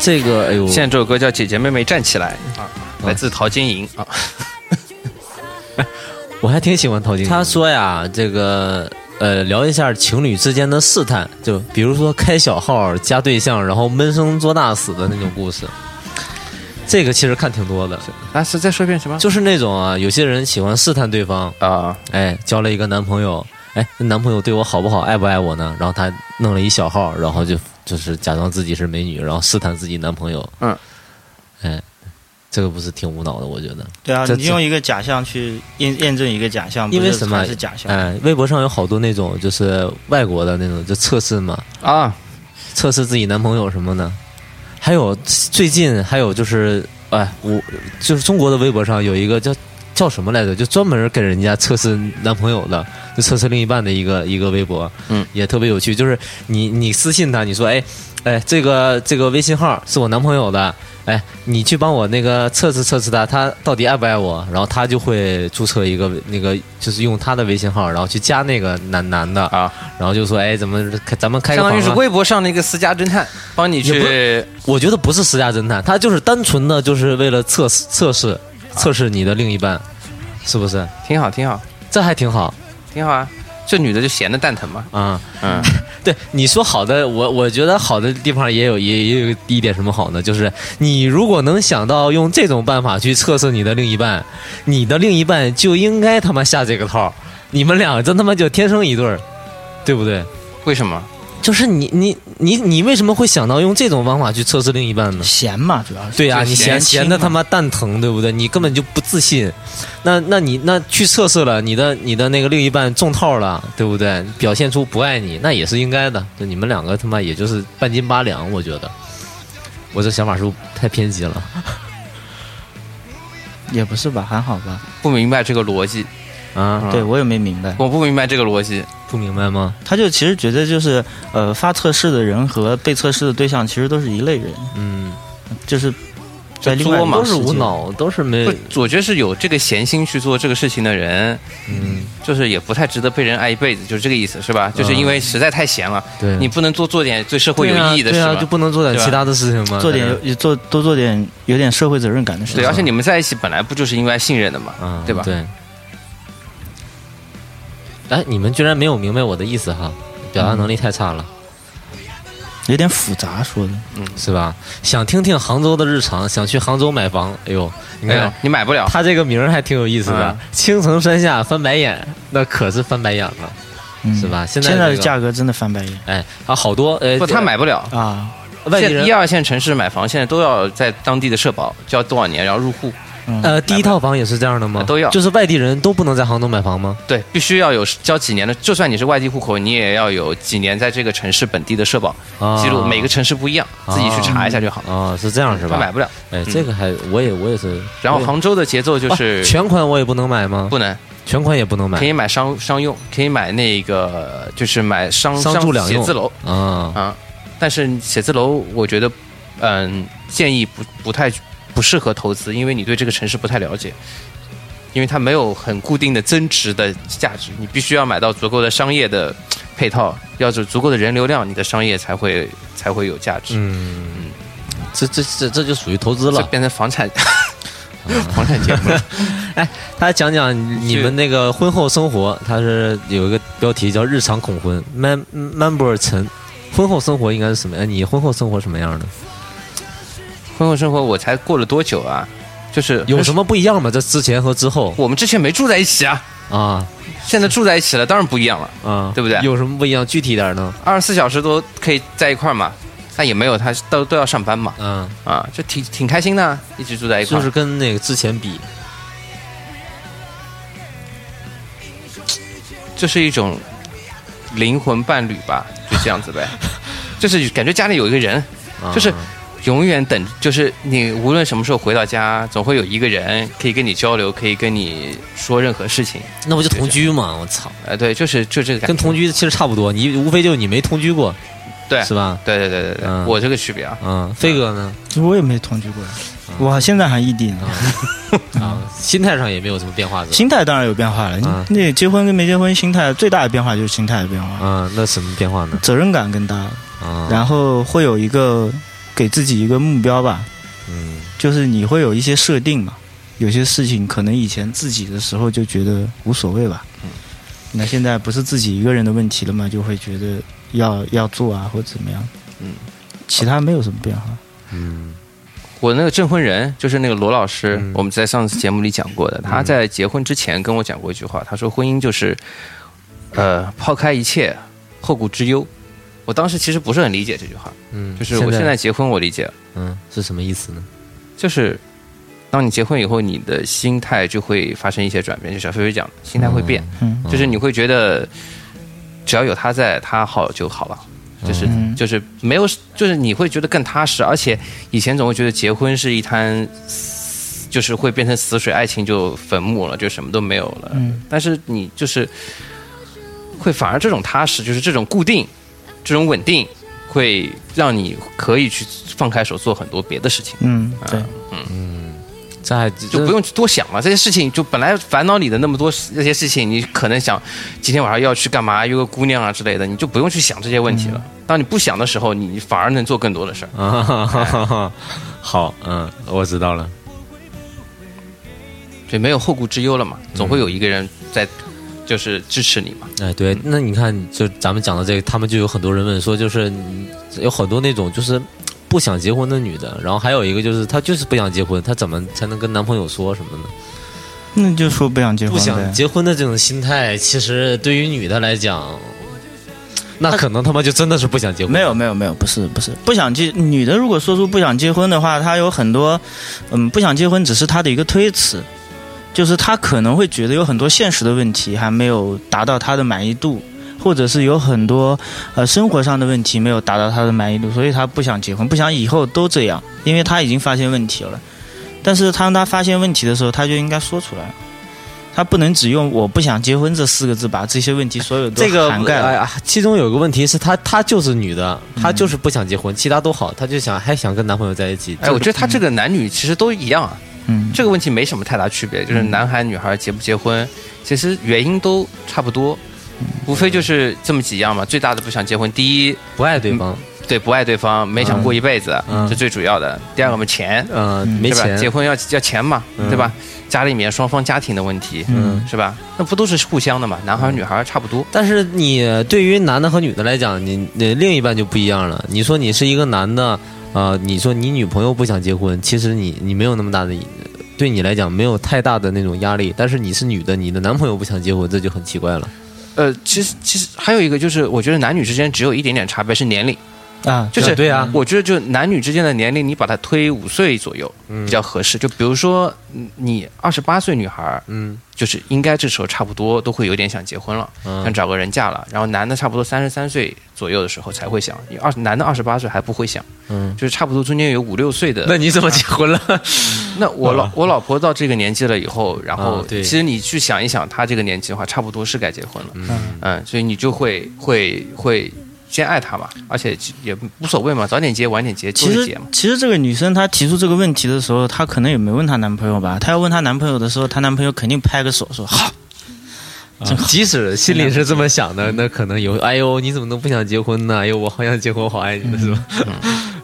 这个哎呦，现在这首歌叫《姐姐妹妹站起来》啊，来自陶晶莹啊。我还挺喜欢陶晶莹。他说呀，这个呃，聊一下情侣之间的试探，就比如说开小号加对象，然后闷声做大死的那种故事。这个其实看挺多的，啊，是再说一遍什么？就是那种啊，有些人喜欢试探对方，啊，哎，交了一个男朋友，哎，那男朋友对我好不好，爱不爱我呢？然后他弄了一小号，然后就就是假装自己是美女，然后试探自己男朋友。嗯，哎，这个不是挺无脑的？我觉得。对啊，你用一个假象去验验证一个假象，因为什么是假象？哎，微博上有好多那种就是外国的那种就测试嘛，啊，测试自己男朋友什么的。还有最近还有就是，哎，我就是中国的微博上有一个叫叫什么来着，就专门给人家测试男朋友的，就测试另一半的一个一个微博，嗯，也特别有趣。就是你你私信他，你说，哎哎，这个这个微信号是我男朋友的，哎，你去帮我那个测试测试他，他到底爱不爱我？然后他就会注册一个那个，就是用他的微信号，然后去加那个男男的啊，然后就说，哎，怎么咱们开个相当于是微博上的一个私家侦探，帮你也去我觉得不是私家侦探，他就是单纯的就是为了测试测试测试你的另一半，是不是？挺好，挺好，这还挺好挺好啊。这女的就闲的蛋疼嘛，啊。嗯，对你说好的，我我觉得好的地方也有也也有一点什么好呢？就是你如果能想到用这种办法去测试你的另一半，你的另一半就应该他妈下这个套，你们俩真他妈就天生一对儿，对不对？为什么？就是你你你你为什么会想到用这种方法去测试另一半呢？闲嘛，主要是对呀、你闲闲的他妈蛋疼，对不对？你根本就不自信，那那你那去测试了，你的你的那个另一半中套了，对不对？表现出不爱你，那也是应该的。就你们两个他妈也就是半斤八两，我觉得。我这想法是不是太偏激了？也不是吧，还好吧。不明白这个逻辑，啊，对我也没明白，我不明白这个逻辑。不明白吗？他就其实觉得就是呃，发测试的人和被测试的对象其实都是一类人，嗯，就是在另外作嘛都是无脑，都是没不，我觉得是有这个闲心去做这个事情的人，嗯，就是也不太值得被人爱一辈子，就是这个意思，是吧？就是因为实在太闲了，对，你不能多做点对社会有意义的事对啊，吗就不能做点其他的事情吗？做点有做多做点有点社会责任感的事情。对，而且你们在一起本来不就是因为信任的嘛，嗯，对吧？对。哎，你们居然没有明白我的意思哈，表达能力太差了。有点复杂说的。嗯是吧？想听听杭州的日常，想去杭州买房。哎呦，你看你买不了。他这个名儿还挺有意思的嗯，青城山下翻白眼，那可是翻白眼了，嗯是吧？现在现在的价格真的翻白眼哎，啊，好多呃，不，他买不了。啊！外地人一二线城市买房，现在都要在当地的社保交多少年，然后入户。呃，第一套房也是这样的吗？都要就是外地人都不能在杭州买房吗？对，必须要有交几年的，就算你是外地户口，你也要有几年在这个城市本地的社保啊记录，每个城市不一样，自己去查一下就好了。啊，是这样是吧？他买不了。哎，这个还我也我也是。然后杭州的节奏就是啊全款我也不能买吗？不能，全款也不能买可以买商商用，可以买那个就是买商商住两用写字楼啊。啊。但是写字楼，我觉得，嗯，建议不不太不适合投资，因为你对这个城市不太了解，因为它没有很固定的增值的价值，你必须要买到足够的商业的配套，要有足够的人流量，你的商业才会才会有价值。嗯，这这这这就属于投资了。这变成房产 房产节目 哎。他讲讲你们那个婚后生活，他是有一个标题叫“日常恐婚 ”，Man Member 陈，婚后生活应该是什么样？你婚后生活什么样的？婚后生活我才过了多久啊？就是有什么不一样吗？这之前和之后我们之前没住在一起啊，啊现在住在一起了，当然不一样了。啊，对不对有什么不一样？具体一点呢？二十四小时都可以在一块儿嘛，但也没有他都都要上班嘛，嗯，啊，就挺挺开心的，一直住在一块儿。就是跟那个之前比，就是一种灵魂伴侣吧，就这样子呗，就是感觉家里有一个人，啊就是永远等，就是你无论什么时候回到家，总会有一个人可以跟你交流，可以跟你说任何事情。那不就同居吗？我操，呃，对，就是就这个感觉，跟同居其实差不多，你无非就是你没同居过，对是吧？对对对对对，嗯我这个区别啊，嗯，飞哥呢？我也没同居过，我现在还异地呢。啊，心态上也没有什么变化？心态当然有变化了。你嗯那结婚跟没结婚，心态最大的变化就是心态的变化，嗯，那什么变化呢？责任感更大，嗯，然后会有一个给自己一个目标吧，嗯就是你会有一些设定嘛。有些事情可能以前自己的时候就觉得无所谓吧，嗯那现在不是自己一个人的问题了嘛，就会觉得要要做啊或者怎么样。嗯，其他没有什么变化。嗯我那个证婚人就是那个罗老师，嗯我们在上次节目里讲过的。他在结婚之前跟我讲过一句话，他说婚姻就是，呃，抛开一切，后顾之忧。我当时其实不是很理解这句话，嗯，就是我现在结婚我理解了，嗯是什么意思呢？就是当你结婚以后，你的心态就会发生一些转变。就小飞飞讲，心态会变，嗯就是你会觉得只要有他在，他好就好了。就是、嗯就是没有，就是你会觉得更踏实，而且以前总会觉得结婚是一滩死，就是会变成死水，爱情就坟墓了，就什么都没有了。嗯但是你就是会反而这种踏实，就是这种固定，这种稳定，会让你可以去放开手做很多别的事情，嗯，对，嗯。在就不用去多想了。这些事情就本来烦恼你的那么多那些事情，你可能想今天晚上要去干嘛，约个姑娘啊之类的，你就不用去想这些问题了。当你不想的时候，你反而能做更多的事儿。啊，哈哈哈好，嗯，我知道了。就没有后顾之忧了嘛，总会有一个人在，就是支持你嘛。哎，对，那你看，就咱们讲的这个，他们就有很多人问说，就是嗯有很多那种就是不想结婚的女的，然后还有一个就是她就是不想结婚，她怎么才能跟男朋友说什么呢？那就说不想结婚不想。结婚的这种心态，其实对于女的来讲，那可能他妈就真的是不想结婚。没有没有没有，不是不是不想结。女的如果说出不想结婚的话，她有很多，嗯，不想结婚只是她的一个推辞，就是他可能会觉得有很多现实的问题还没有达到他的满意度，或者是有很多呃生活上的问题没有达到他的满意度，所以他不想结婚，不想以后都这样，因为他已经发现问题了。但是当他发现问题的时候，他就应该说出来。他不能只用“我不想结婚”这四个字把这些问题所有都涵盖了。哎呀，其中有个问题是她，她就是女的，她就是不想结婚，其他都好，她就想还想跟男朋友在一起。哎，我觉得他这个男女其实都一样啊，嗯，这个问题没什么太大区别，就是男孩女孩结不结婚，其实原因都差不多，无非就是这么几样嘛。最大的不想结婚，第一不爱对方，对不爱对方，没想过一辈子，嗯是最主要的。第二个嘛，钱，嗯，没？钱，结婚要要钱嘛，嗯对吧？家里面双方家庭的问题，嗯是吧？那不都是互相的嘛？男孩女孩差不多。但是你对于男的和女的来讲，你你另一半就不一样了。你说你是一个男的，啊，你说你女朋友不想结婚，其实你你没有那么大的，对你来讲没有太大的那种压力。但是你是女的，你的男朋友不想结婚，这就很奇怪了。呃，其实其实还有一个就是，我觉得男女之间只有一点点差别是年龄，啊，就是对啊我觉得就男女之间的年龄，你把它推五岁左右比较合适。就比如说嗯你二十八岁女孩儿，嗯就是应该这时候差不多都会有点想结婚了，嗯想找个人嫁了。然后男的差不多三十三岁左右的时候才会想，你二男的二十八岁还不会想，嗯，就是差不多中间有五六岁的。那你怎么结婚了？那我老我老婆到这个年纪了以后，然后其实你去想一想，她这个年纪的话，差不多是该结婚了。嗯嗯，所以你就会会会先爱她嘛，而且也无所谓嘛，早点结晚点结其实结嘛。其实这个女生她提出这个问题的时候，她可能也没问她男朋友吧。她要问她男朋友的时候，她男朋友肯定拍个手说好。即使心里是这么想的，那可能有，哎呦，你怎么能不想结婚呢？哎呦，我好想结婚，我好爱你呢，是吧？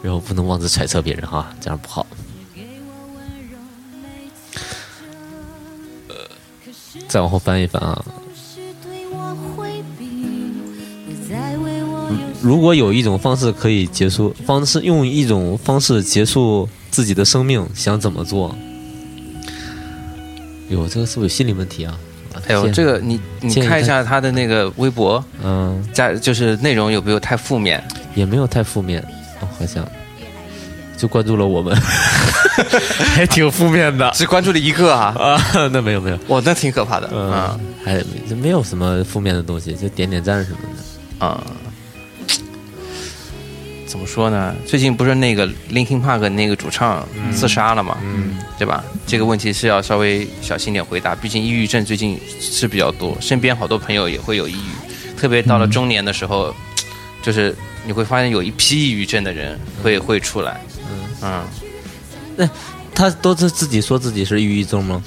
然后不能妄自揣测别人哈，这样不好。呃，再往后翻一翻啊，如果有一种方式可以结束，方式用一种方式结束自己的生命，想怎么做？哟，这个是不是有心理问题啊？哎呦，这个你你看一下他的那个微博，嗯，加就是内容有没有太负面？也没有太负面，哦，好像就关注了我们，还挺负面的只关注了一个啊，啊。那没有没有，哇，那挺可怕的。嗯啊，还没有什么负面的东西，就点点赞什么的。啊，怎么说呢？最近不是那个 Linkin Park 那个主唱自杀了嘛？嗯对吧？这个问题是要稍微小心点回答，毕竟抑郁症最近是比较多，身边好多朋友也会有抑郁，特别到了中年的时候，就是你会发现有一批抑郁症的人会会出来。嗯，他都是自己说自己是抑郁症吗？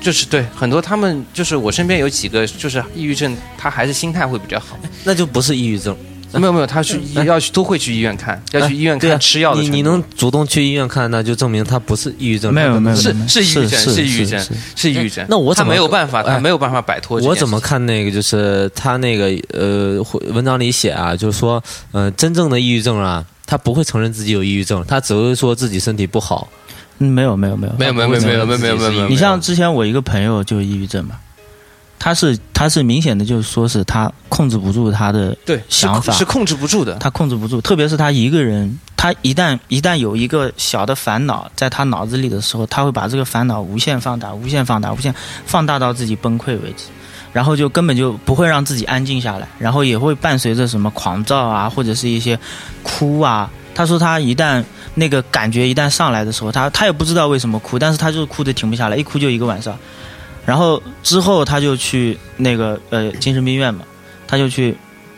就是对很多他们就是我身边有几个就是抑郁症，他还是心态会比较好。那就不是抑郁症。没有没有，他去医要去都会去医院看，要去医院看吃药的。你你能主动去医院看，那就证明他不是抑郁症。没有没有是是抑郁症，是是抑郁症是，抑郁症。那我怎么没有办法，没有办法摆脱我。怎么看那个？就是他那个呃文章里写啊，就是说，呃，真正的抑郁症啊，他不会承认自己有抑郁症，他只会说自己身体不好。嗯，没有没有没有没有没有没有没有没有没有没有没有。你像之前我一个朋友就抑郁症嘛，他是他是明显的就是说是他控制不住他的对想法是控制不住的。他控制不住，特别是他一个人，他一旦一旦有一个小的烦恼在他脑子里的时候，他会把这个烦恼无限放大、无限放大、无限放大到自己崩溃为止，然后就根本就不会让自己安静下来，然后也会伴随着什么狂躁啊，或者是一些哭啊。他说他一旦那个感觉一旦上来的时候，他他也不知道为什么哭，但是他就是哭的停不下来，一哭就一个晚上。然后之后他就去那个呃精神病院嘛，他就去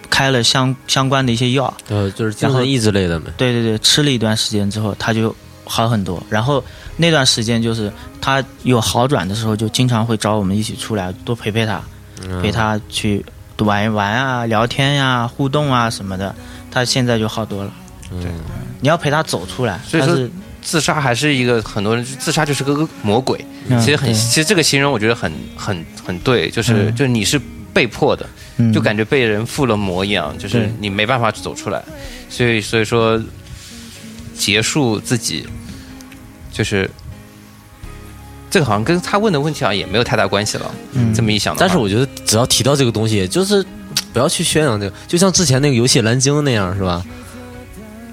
开了相相关的一些药，呃，就是精然后神抑制类的呗。对对对，吃了一段时间之后，他就好很多。然后那段时间就是他有好转的时候，就经常会找我们一起出来，多陪陪他，嗯陪他去玩一玩啊、聊天呀、互动啊什么的。他现在就好多了。嗯，你要陪他走出来，所以说他是自杀还是一个很多人自杀就是个魔鬼。嗯其实很，其实这个形容我觉得很很很对，就是嗯就是你是被迫的，嗯就感觉被人附了魔一样，就是你没办法走出来。所以所以说，结束自己，就是这个好像跟他问的问题好像也没有太大关系了。嗯这么一想，但是我觉得只要提到这个东西，就是不要去宣扬这个，就像之前那个游戏蓝鲸那样，是吧？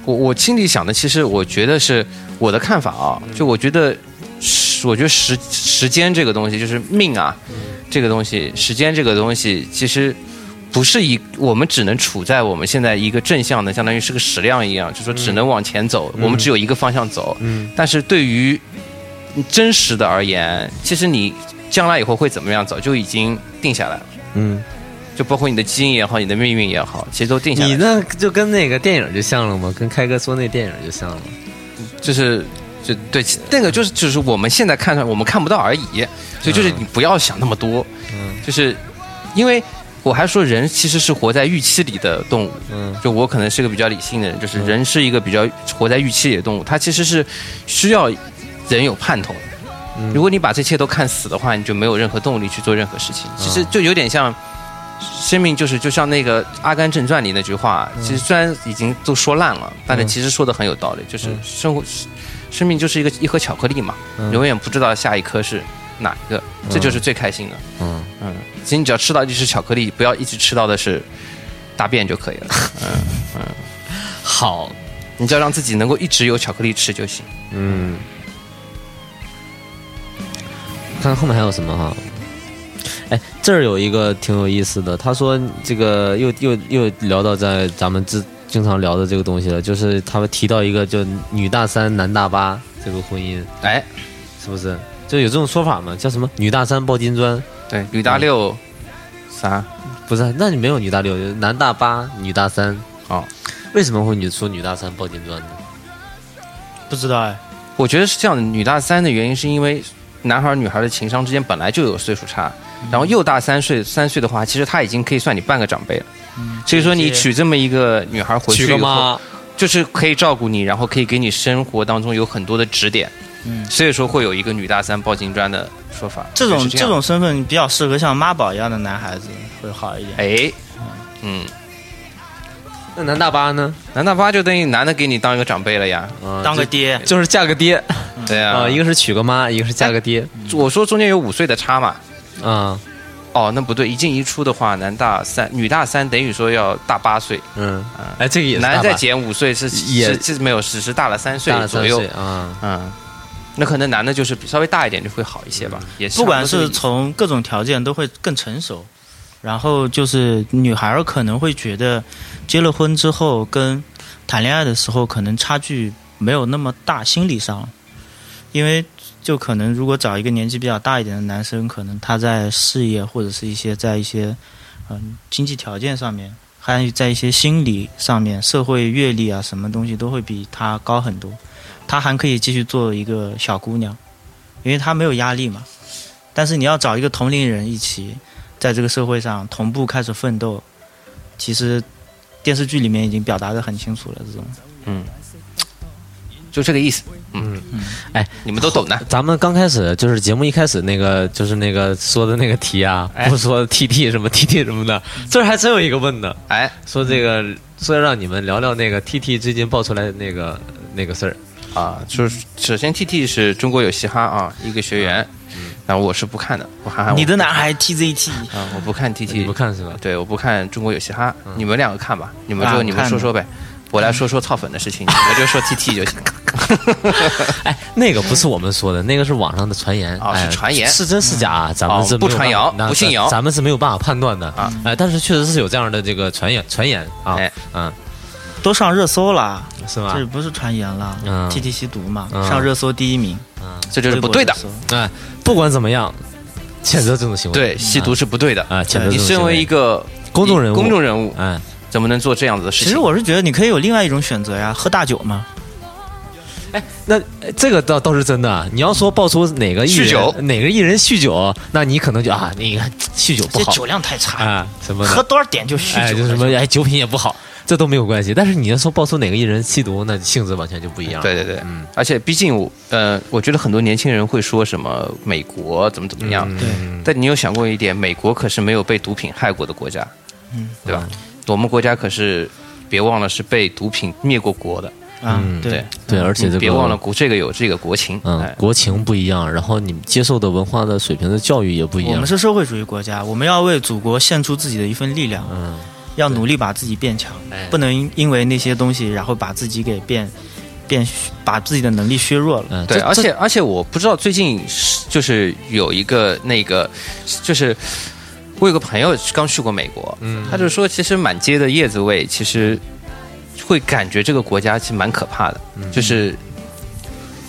我我心里想的，其实我觉得是我的看法啊，就我觉得时，我觉得时时间这个东西，就是命啊，这个东西，时间这个东西，其实不是一，我们只能处在我们现在一个正向的，相当于是个矢量一样，就说只能往前走，我们只有一个方向走。嗯，但是对于真实的而言，其实你将来以后会怎么样，早就已经定下来了。嗯，就包括你的基因也好，你的命运也好，其实都定下来了。你那就跟那个电影就像了吗？跟开哥说那电影就像了。就是就对那个就是就是我们现在看上我们看不到而已，所以就是你不要想那么多，嗯。就是因为我还说人其实是活在预期里的动物，嗯。就我可能是个比较理性的人，就是人是一个比较活在预期里的动物，它其实是需要人有盼头。如果你把这些都看死的话，你就没有任何动力去做任何事情。其实就有点像生命，就是就像那个《阿甘正传》里那句话，其实虽然已经都说烂了，但是其实说的很有道理，就是生活生命就是一个一盒巧克力嘛，永远不知道下一颗是哪一个，这就是最开心的。嗯嗯，其实你只要吃到一只巧克力，不要一直吃到的是大便就可以了。嗯嗯好，你只要让自己能够一直有巧克力吃就行。嗯，看看后面还有什么哈。哎，这儿有一个挺有意思的，他说这个又又又聊到在咱们之经常聊的这个东西了，就是他们提到一个就女大三男大八这个婚姻，哎，是不是？就有这种说法吗？叫什么女大三抱金砖？对，女大六啥？不是，那你没有女大六，男大八，女大三。哦，为什么会女说女大三抱金砖呢？不知道哎，我觉得是这样的，女大三的原因是因为男孩儿女孩儿的情商之间本来就有岁数差，然后又大三岁，三岁的话，其实他已经可以算你半个长辈了。所以说你娶这么一个女孩回去以后，娶个妈，就是可以照顾你，然后可以给你生活当中有很多的指点。嗯所以说会有一个女大三抱金砖的说法。这种这种身份比较适合像妈宝一样的男孩子会好一点。哎，嗯，那男大八呢？男大八就等于男的给你当一个长辈了呀。啊当个爹，就是嫁个爹对呀、啊，一个是娶个妈，一个是嫁个爹我说中间有五岁的差嘛。啊，哦，那不对，一进一出的话，男大三，女大三，等于说要大八岁，嗯，哎，这个也是男再减五岁是也是是没有，只是大了三岁大了左右。三岁。啊，嗯，那可能男的就是比稍微大一点就会好一些吧，也是不管是差多这个意思从各种条件都会更成熟。然后就是女孩儿可能会觉得，结了婚之后跟谈恋爱的时候可能差距没有那么大，心理上，因为就可能如果找一个年纪比较大一点的男生，可能他在事业或者是一些在一些嗯经济条件上面，还有在一些心理上面、社会阅历啊什么东西都会比他高很多，他还可以继续做一个小姑娘，因为他没有压力嘛。但是你要找一个同龄人一起在这个社会上同步开始奋斗，其实电视剧里面已经表达的很清楚了。这种嗯就这个意思。嗯。嗯，哎，你们都懂的。咱们刚开始就是节目一开始那个就是那个说的那个题啊，哎。不是说 T T 什么 T T 什么的，这儿还真有一个问的，哎，说这个说让你们聊聊那个 T T 最近爆出来的那个那个事儿。啊，就是首先 T T 是中国有嘻哈啊一个学员，然后我是不看的，我涵涵我你的男孩 TZT 啊我不看 T 你 T，不看是吧？对，我不看中国有嘻哈，你们两个看吧，你们就你们说说呗，我来说说操粉的事情，你们就说 T T 就行。哎，那个不是我们说的，那个是网上的传言，啊是哎传言。是真是假，咱们哦是不传谣不信谣。咱们是没有办法判断的。啊。哎，但是确实是有这样的这个传言传言啊。哎，嗯，都上热搜了，是吧这？不是传言了、嗯。T T 吸毒嘛，嗯。上热搜第一名，嗯。这就是不对的。哎，不管怎么样，谴责这种行为。对，吸毒是不对的。啊，谴责这你身种行为为。一个公众人物。公众人物，哎，怎么能做这样子的事情？其实我是觉得你可以有另外一种选择呀，喝大酒嘛。那呃这个倒倒是真的。啊你要说爆出哪个艺人酗酒哪个艺人酗酒，那你可能就啊，你看酗酒不好这酒量太差，啊什么，喝多少点就酗酒，哎，就什么哎酒品也不好，这都没有关系。但是你要说爆出哪个艺人吸毒，那性质完全就不一样。对对对，嗯而且毕竟我呃，我觉得很多年轻人会说什么美国怎么怎么样，嗯对但你有想过一点，美国可是没有被毒品害过的国家，嗯，对吧？我们国家可是别忘了是被毒品灭过国的，啊，嗯对。对，而且这个别忘了国这个有这个国情，嗯哎，国情不一样，然后你们接受的文化的水平的教育也不一样。我们。是社会主义国家，我们要为祖国献出自己的一份力量，嗯，要努力把自己变强，哎。不能因因为那些东西，然后把自己给变变把自己的能力削弱了。嗯，对，而且而且我不知道最近是就是有一个那个，就是我有个朋友刚去过美国，嗯他就说其实满街的叶子味，其实会感觉这个国家其实蛮可怕的，嗯就是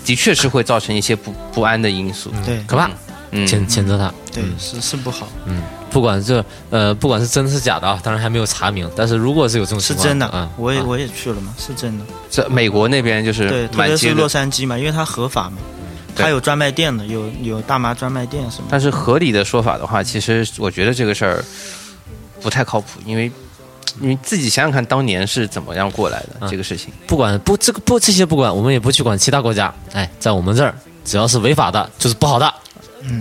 的确是会造成一些不不安的因素。对，可怕，嗯，谴谴责他。对，嗯是是不好，嗯，不管这呃，不管是真的是假的啊，当然还没有查明。但是如果是有这种情况，是真的嗯，。啊我也我也去了嘛，是真的。这美国那边就是对，特别是洛，杉矶嘛，因为它合法嘛，对它有专卖店的，有有大麻专卖店什么。但是合理的说法的话，其实我觉得这个事儿。不太靠谱，因为你自己想想看，当年是怎么样过来的、嗯这个事情。不管不这个不这些不管，我们也不去管其他国家。哎，在我们这儿，只要是违法的，就是不好的，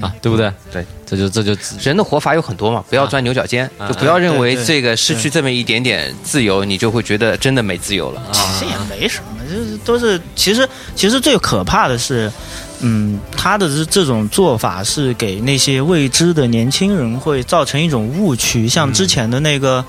啊，对不对？对，这就这就人的活法有很多嘛，不要钻牛角尖，啊就不要认为这个失去这么一点点自由，你就会觉得真的没自由了。其实也没什么，就是都是其实其实最可怕的是，嗯，他的这这种做法是给那些未知的年轻人会造成一种误区，像之前的那个。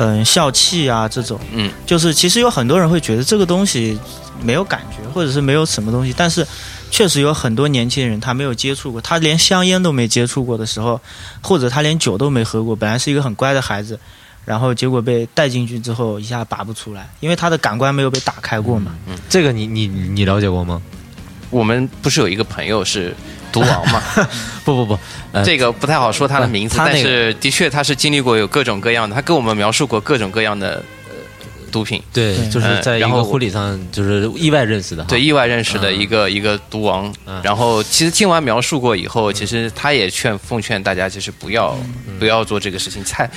嗯，笑气啊，这种，嗯，就是其实有很多人会觉得这个东西没有感觉，或者是没有什么东西，但是确实有很多年轻人他没有接触过，他连香烟都没接触过的时候，或者他连酒都没喝过，本来是一个很乖的孩子，然后结果被带进去之后一下拔不出来，因为他的感官没有被打开过嘛。嗯这个你你你了解过吗？我们不是有一个朋友是毒王吗？不不不，呃，这个不太好说他的名字，他那个但是的确他是经历过有各种各样的，他跟我们描述过各种各样的呃毒品。对，就是在一然后个婚礼上，就是意外认识的。对，意外认识的一个、一个毒王，嗯。然后其实听完描述过以后，其实他也劝奉劝大家，就是不要、不要做这个事情，太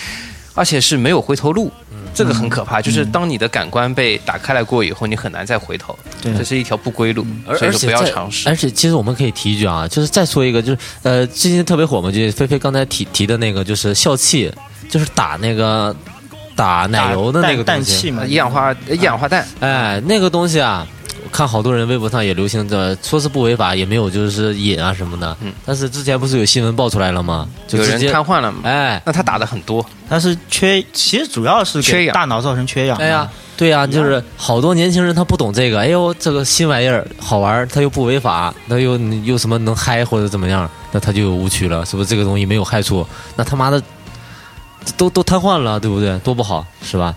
而且是没有回头路，这个很可怕。就是当你的感官被打开来过以后，你很难再回头，对这是一条不归路，而所以说不要尝试。而且其实我们可以提一句啊，就是再说一个，就是呃，最近特别火嘛，就是菲菲刚才提提的那个，就是笑气，就是打那个打奶油的那个氮东西。氮气嘛，一氧化一氧化氮，哎，那个东西啊，我看好多人微博上也流行着，说是不违法，也没有就是瘾啊什么的。嗯但是之前不是有新闻爆出来了吗？就有人直接瘫痪了嘛？哎。那他打的很多，但是缺，其实主要是缺氧大脑造成缺氧。哎呀，，对呀、就是好多年轻人他不懂这个，哎呦，这个新玩意儿好玩儿，他又不违法，那又又什么能嗨或者怎么样，那他就有误区了，是不是？这个东西没有害处，那他妈的都都瘫痪了，对不对？多不好，是吧？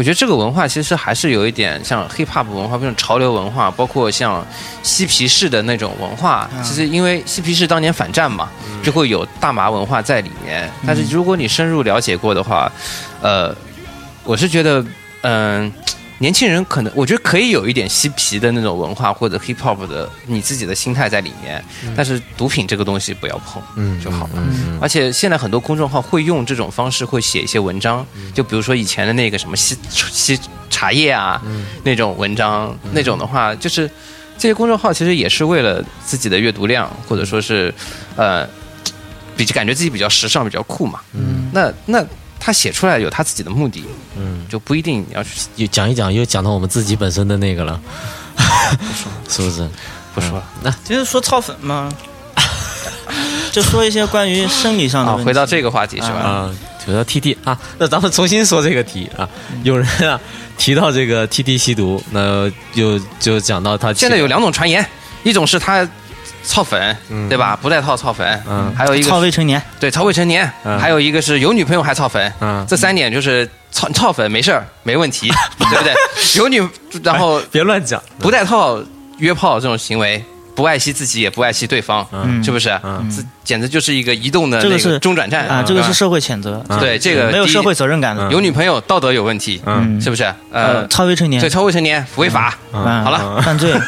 我觉得这个文化其实还是有一点像 hip hop 文化，这种潮流文化，包括像嬉皮士的那种文化。其实因为嬉皮士当年反战嘛，就会有大麻文化在里面。但是如果你深入了解过的话，呃，我是觉得，嗯、年轻人可能我觉得可以有一点嬉皮的那种文化或者 hip hop 的你自己的心态在里面，但是毒品这个东西不要碰，嗯就好了。嗯而且现在很多公众号会用这种方式，会写一些文章，就比如说以前的那个什么吸吸茶叶啊、那种文章，那种的话，就是这些公众号其实也是为了自己的阅读量，或者说是呃，比感觉自己比较时尚、比较酷嘛。嗯。那那他写出来有他自己的目的，嗯，就不一定你要去又讲一讲，又讲到我们自己本身的那个了，是不是？不说了。那就是说操粉吗，就说一些关于生理上的啊，回到这个话题是吧？啊，回到 T T 啊，那咱们重新说这个题啊。有人啊提到这个 T T 吸毒，那就就讲到他现在有两种传言，一种是他操粉，对吧？不带套操粉，嗯还有一个操未成年，对，操未成年，嗯还有一个是有女朋友还操粉，嗯这三点就是操操粉没事儿，没问题，对不对？有女，然后别乱讲，不带套约炮这种行为，不爱惜自己，也不爱惜对方，嗯是不是？嗯这简直就是一个移动的那这个是中转站啊，这个是社会谴责，对这个没有社会责任感的。有女朋友道德有问题，嗯是不是？呃，呃，操未成年对，，操未成年违法，啊好了，犯罪。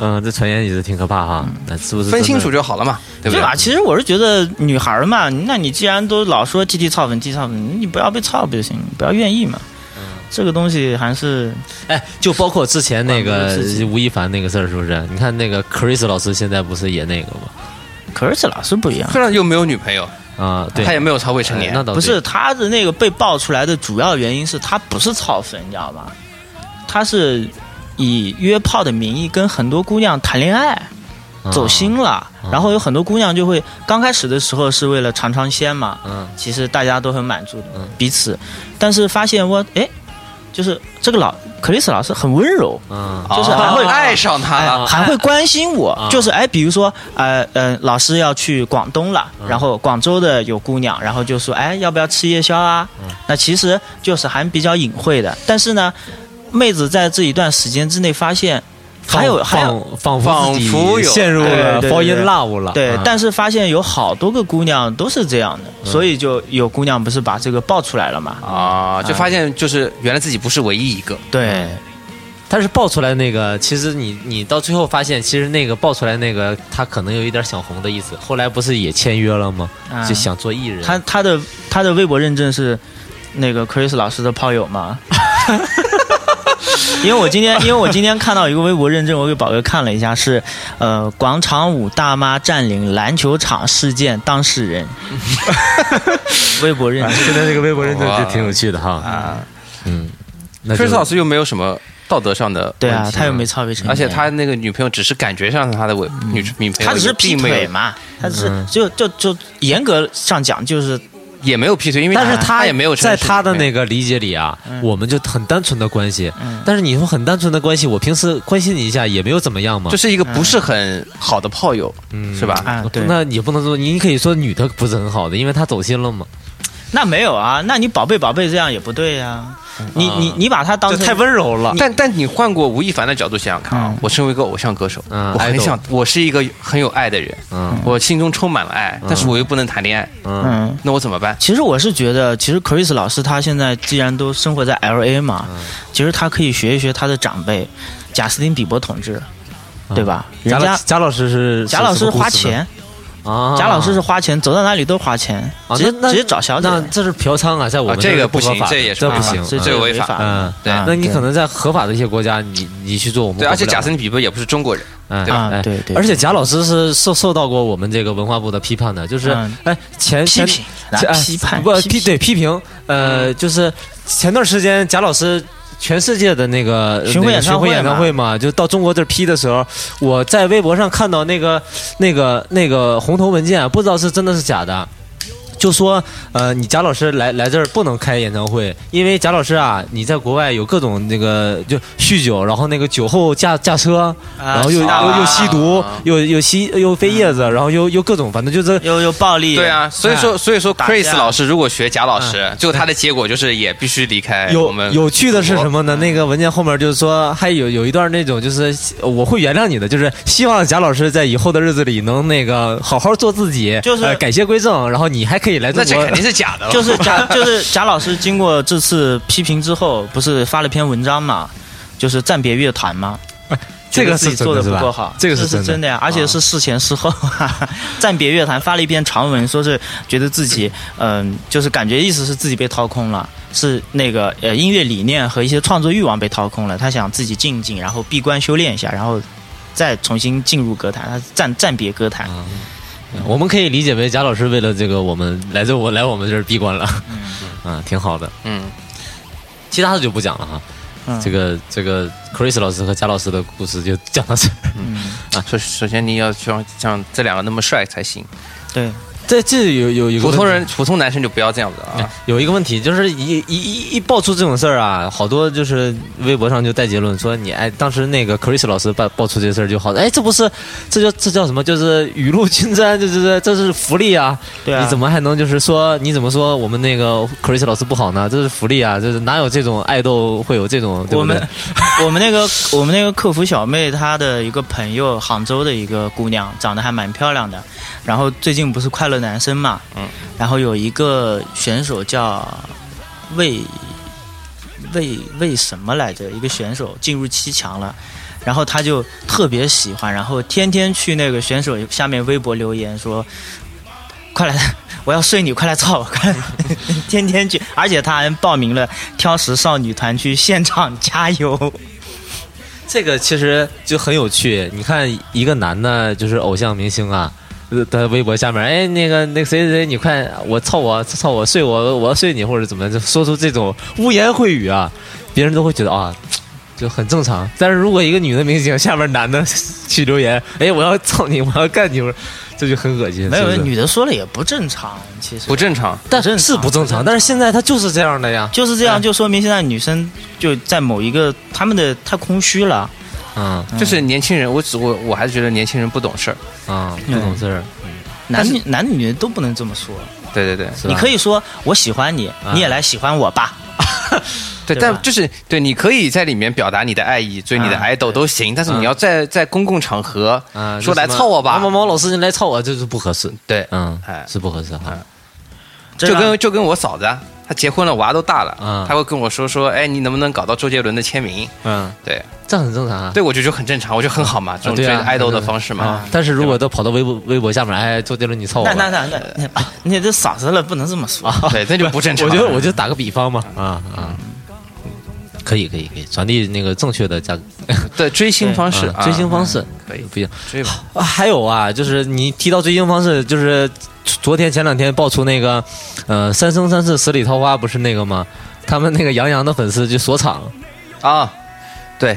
嗯，这传言也是挺可怕哈。那是不是分清楚？就好了嘛，对不对？吧？其实我是觉得女孩儿嘛，那你既然都老说 T T 操粉 T 操粉，你不要被操不就行？不要愿意嘛。这个东西还是哎，就包括之前那个吴亦凡那个事儿，是不是？你看那个 Chris 老师现在不是也那个吗？？Chris 老师不一样，虽然又没有女朋友，啊，对，他也没有超未成年哎那，倒不是他的那个被爆出来的主要原因是他不是操粉，你知道吗？他是以约炮的名义跟很多姑娘谈恋爱，啊走心了，然后有很多姑娘就会刚开始的时候是为了尝尝鲜嘛，嗯。其实大家都很满足的嗯。彼此，但是发现我哎，就是这个老克里斯老师很温柔，嗯就是还会哦爱上他还会关心我啊，就是哎，比如说呃呃，老师要去广东了，嗯。然后广州的有姑娘，然后就说哎，要不要吃夜宵啊？嗯。那其实就是还比较隐晦的，但是呢，妹子在这一段时间之内发现还有还有。仿仿佛仿佛有陷入了 fall in love 了，对，啊但是发现有好多个姑娘都是这样的，嗯所以就有姑娘不是把这个爆出来了嘛？啊，就发现就是原来自己不是唯一一个，对，但是爆出来那个，其实你你到最后发现，其实那个爆出来那个，他可能有一点想红的意思。后来不是也签约了吗？啊就想做艺人。他他的他的微博认证是那个 Chris 老师的炮友吗？因为我今天，因为我今天看到一个微博认证，我给宝哥看了一下，是呃广场舞大妈占领篮球场事件当事人，微博认证。现在这个微博认证哇就挺有趣的哈。啊，嗯，Chris 老师又没有什么道德上的对啊，他又没操未成年，而且他那个女朋友只是感觉上是他的伪女女朋友，他只是劈腿嘛，他只是嗯。就就就严格上讲就是也没有劈腿，因为但是他也没有在他的那个理解里啊，我们就很单纯的关系。嗯但是你说很单纯的关系，我平时关心你一下也没有怎么样嘛就。是一个不是很好的炮友，嗯是吧？那也不能说，你可以说女的不是很好的，因为她走心了嘛，那没有啊，那你宝贝宝贝这样也不对呀、你你你把他当成太温柔了。但但你换过吴亦凡的角度想想看啊嗯，我身为一个偶像歌手，嗯我很想，我是一个很有爱的人，嗯。我心中充满了爱，但是我又不能谈恋爱，嗯。嗯。那我怎么办？其实我是觉得，其实 Chris 老师他现在既然都生活在 L A 嘛，其实他可以学一学他的长辈贾斯汀比伯同志，对吧？人家贾老师是贾老师花钱，啊，贾老师是花钱，走到哪里都花钱，直直接找小姐。那这是嫖娼啊，在我们啊这个不行这也是这不行，啊这嗯。这个违法对啊那你可能在合法的一些国家，你你去做我们对，而且贾斯汀比伯也不是中国人，嗯对吧？哎啊对对而且贾老师是受受到过我们这个文化部的批判的，就是嗯。哎前前批评，批判不批对批评，呃，就是前段时间贾老师。全世界的那个巡回演唱会演唱会嘛，就到中国这儿批的时候，我在微博上看到那个那个那个红头文件，不知道是真的是假的。就说呃，你贾老师来来这儿不能开演唱会，因为贾老师啊，你在国外有各种那个就酗酒，然后那个酒后驾驾车，啊然后又啊又又吸毒，又又吸又飞叶子，然后又又各种，反正就是又又暴力，对啊，所以说所以说 Chris 老师如果学贾老师，最后他的结果就是也必须离开我有们。有趣的是什么呢？那个文件后面就是说，还有有一段那种就是我会原谅你的，就是希望贾老师在以后的日子里能那个好好做自己，就是呃改邪归正，然后你还可以来中国。那这肯定是假的，就是贾就是贾老师经过这次批评之后，不是发了篇文章嘛，就是暂别乐团嘛。这个觉得自己做是真的不够好，这这个是真的是真的呀，而且是事前事后。暂别乐坛发了一篇长文，说是觉得自己嗯、就是感觉意思是自己被掏空了，是那个呃音乐理念和一些创作欲望被掏空了，他想自己静一静，然后闭关修炼一下，然后再重新进入歌坛，他暂暂别歌坛。我们可以理解为贾老师为了这个我们来这我来我们这儿闭关了，嗯，挺好的。嗯，其他的就不讲了哈。嗯。这个这个 Chris 老师和贾老师的故事就讲到这儿。首首先你要像像这两个那么帅才行，对，这这有有有普通人普通男生就不要这样子啊。有一个问题，就是一一一一爆出这种事儿啊，好多就是微博上就带结论说你哎，当时那个 Chris 老师爆爆出这事儿就好，哎，这不是这叫这叫什么？就是雨露均沾，这 这这是福利啊！对啊你怎么还能就是说你怎么说我们那个 Chris 老师不好呢？这是福利啊！就是哪有这种爱豆会有这种？对对我们 我们那个我们那个客服小妹，她的一个朋友，杭州的一个姑娘，长得还蛮漂亮的。然后最近不是快乐男生嘛，嗯，然后有一个选手叫魏魏魏什么来着？一个选手进入七强了。然后他就特别喜欢，然后天天去那个选手下面微博留言说：“快来，我要睡你，快来操我，快来！”天天去，而且他还报名了挑食少女团去现场加油。这个其实就很有趣。你看一个男的，就是偶像明星啊，呃在微博下面，哎，那个那个谁谁谁，你快我操我操我睡我我要睡你，或者怎么就说出这种污言秽语啊，别人都会觉得啊。就很正常，但是如果一个女的明星下面男的去留言，哎，我要操你，我要干你，这就很恶心。没有女的说了也不正常，其实不正常，但是不正常，但是现在他就是这样的呀。就是这样，就说明现在女生就在某一个他们的太空虚了。嗯。就是年轻人，我只我我还是觉得年轻人不懂事儿。啊，不懂事儿，男女男女都不能这么说，对对对。你可以说我喜欢你，啊你也来喜欢我吧。对，对但就是对，你可以在里面表达你的爱意，追你的啊 idol 都行，但是你要在在公共场合啊，说来就什么操我吧。毛，毛老师，你来操我，这是不合适。对，嗯哎，是不合适哈。这个就跟就跟我嫂子她，结婚了，娃都大了，嗯他会跟我说说，哎，你能不能搞到周杰伦的签名？嗯，对，这很正常啊。对我就觉得很正常，我觉得很好嘛，这种追爱豆的方式嘛。啊，但是如果都跑到微博微博下面，哎，周杰伦你凑我那吧，那那那那，你这嫂子了，不能这么说。对，那就不正常。我觉得我就打个比方嘛，啊啊，可以可以可以传递那个正确的价格 对追星方式，啊追星方式可以不一样。追吧。啊，还有啊，就是你提到追星方式，就是昨天前两天爆出那个，呃，三生三世十里桃花不是那个吗？他们那个杨洋的粉丝就锁场，啊，对，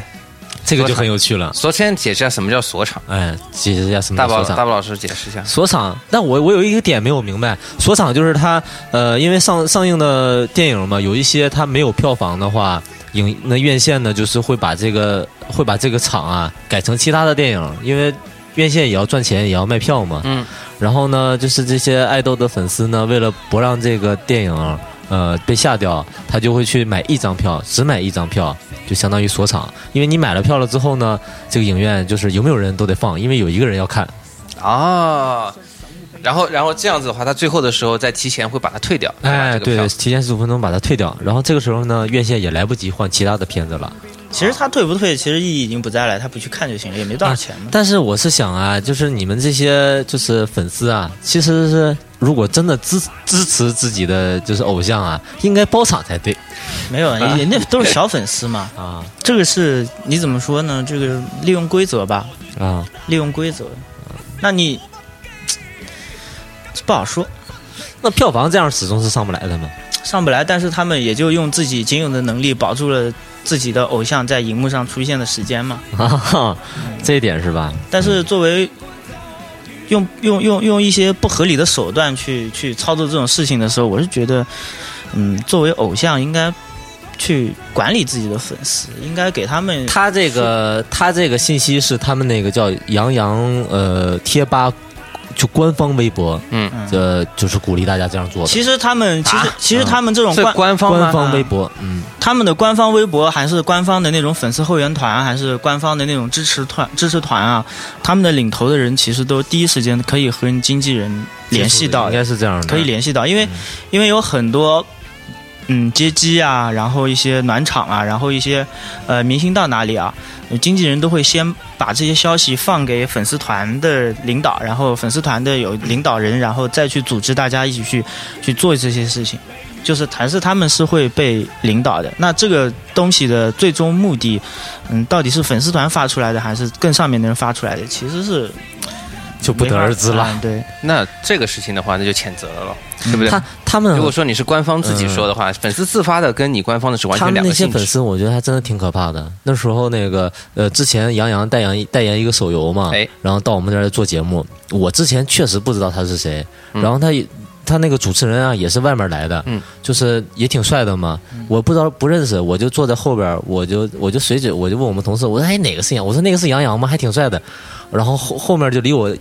这个就很有趣了。昨天解释一下什么叫锁场，哎，解释一下什么大叫锁场。宝大宝老师解释一下。锁场，但我我有一个点没有明白，锁场就是他呃，因为上上映的电影嘛，有一些他没有票房的话，影那院线呢就是会把这个会把这个场啊改成其他的电影，因为院线也要赚钱，也要卖票嘛。嗯，然后呢，就是这些爱豆的粉丝呢，为了不让这个电影呃被下掉，他就会去买一张票，只买一张票，就相当于锁场。因为你买了票了之后呢，这个影院就是有没有人都得放，因为有一个人要看。啊，然后然后这样子的话，他最后的时候再提前会把它退掉。哎，对，提前十五分钟把它退掉，然后这个时候呢，院线也来不及换其他的片子了。其实他退不退，其实意义已经不在了，他不去看就行了，也没多少钱嘛。但是我是想啊，就是你们这些就是粉丝啊，其实是如果真的支支持自己的就是偶像啊，应该包场才对没有，人家都是小粉丝嘛。啊这个是你怎么说呢？这个利用规则吧，啊！利用规则。那你不好说，那票房这样始终是上不来的嘛。上不来，但是他们也就用自己仅有的能力保住了自己的偶像在荧幕上出现的时间嘛。啊哈，这一点是吧？但是作为用用用用一些不合理的手段去去操作这种事情的时候，我是觉得，嗯，作为偶像应该去管理自己的粉丝，应该给他们他这个他这个信息是他们那个叫杨洋呃贴吧，就官方微博，嗯，这就是鼓励大家这样做的。其实他们其实、啊其实他们这种是官官方官方微博，嗯，他们的官方微博还是官方的那种粉丝后援团，还是官方的那种支持团支持团啊，他们的领头的人其实都第一时间可以和经纪人联系到应该是这样的，可以联系到，因为、因为有很多嗯接机啊，然后一些暖场啊，然后一些呃明星到哪里啊，经纪人都会先把这些消息放给粉丝团的领导，然后粉丝团的有领导人，然后再去组织大家一起去去做这些事情。就是还是他们是会被领导的，那这个东西的最终目的，嗯，到底是粉丝团发出来的，还是更上面的人发出来的，其实是就不得而知了。嗯对，那这个事情的话，那就谴责了咯，对不对？他他们如果说你是官方自己说的话，粉丝自发的跟你官方的是完全他们那两个性质。些粉丝，我觉得还真的挺可怕的。那时候那个呃，之前杨洋代言代言一个手游嘛，哎然后到我们这儿做节目，我之前确实不知道他是谁，嗯然后他也。他那个主持人啊，也是外面来的，嗯，就是也挺帅的嘛。我不知道不认识，我就坐在后边，我就我就随嘴我就问我们同事，我说哎哪个是杨？我说那个是杨洋吗？还挺帅的。然后后后面就离我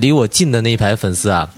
离我近的那一排粉丝啊，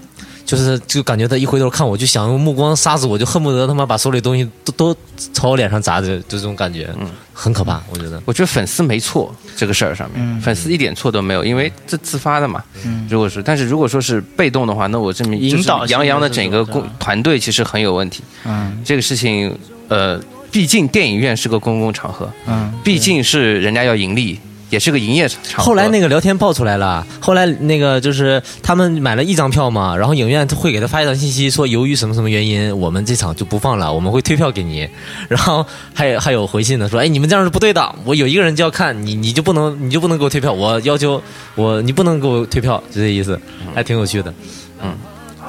就是就感觉他一回头看我，就想用目光杀死我，就恨不得他妈把手里东西都都朝我脸上砸着，就这种感觉，嗯，很可怕，我觉得。我觉得粉丝没错，这个事儿上面，嗯粉丝一点错都没有，因为这自发的嘛。嗯如果是，但是如果说是被动的话，那我证明引导杨洋的整个公团队其实很有问题。嗯这个事情，呃，毕竟电影院是个公共场合，嗯，毕竟是人家要盈利，也是个营业场。后来那个聊天爆出来了，后来那个就是他们买了一张票嘛，然后影院会给他发一条信息说，由于什么什么原因，我们这场就不放了，我们会退票给你。然后还有还有回信的说，哎，你们这样是不对的，我有一个人就要看你，你就不能 你就不能给我退票，我要求我你不能给我退票，就这意思，还挺有趣的。嗯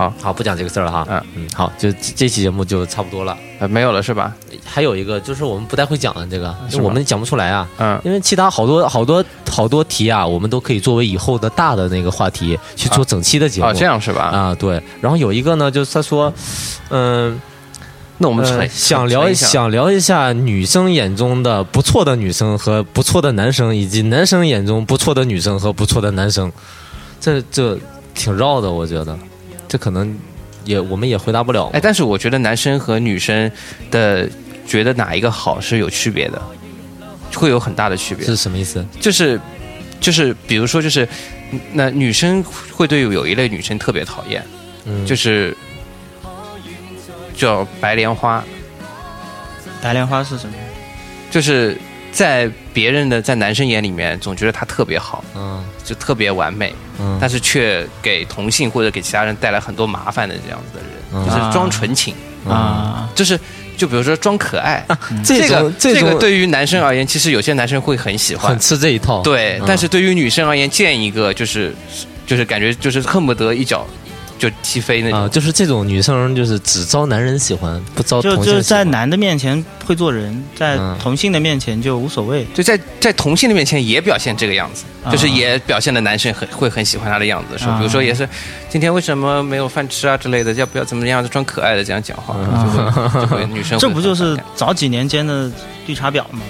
好，好，不讲这个事儿了哈。嗯嗯，好，就这这期节目就差不多了。呃没有了是吧？还有一个就是我们不太会讲的这个，就我们讲不出来啊。嗯，因为其他好多好多好多题啊，我们都可以作为以后的大的那个话题去做整期的节目。哦，这样是吧？啊，对。然后有一个呢，就是他说，嗯、那我们呃想聊一下想聊一下女生眼中的不错的女生和不错的男生，以及男生眼中不错的女生和不错的男生。这这挺绕的，我觉得，这可能也我们也回答不了。哎，但是我觉得男生和女生的觉得哪一个好是有区别的，会有很大的区别。是什么意思？就是就是比如说就是那女生会对有一类女生特别讨厌，嗯，就是叫白莲花，白莲花是什么？就是在别人的在男生眼里面总觉得他特别好，嗯。就特别完美，嗯。但是却给同性或者给其他人带来很多麻烦的这样子的人，嗯。就是装纯情，啊，就是就比如说装可爱，这个这这个对于男生而言，其实有些男生会很喜欢。很，吃这一套，对，嗯。但是对于女生而言，见一个就是就是感觉就是恨不得一脚就踢飞那种。啊，就是这种女生就是只招男人喜欢，不招就就是同性喜欢在男的面前会做人，在嗯同性的面前就无所谓。就在在同性的面前也表现这个样子，啊就是也表现的男生很会很喜欢她的样子，说啊比如说也是今天为什么没有饭吃啊之类的，要不要怎么样装可爱的这样讲话，就会就会女生会这不就是早几年间的绿茶婊吗？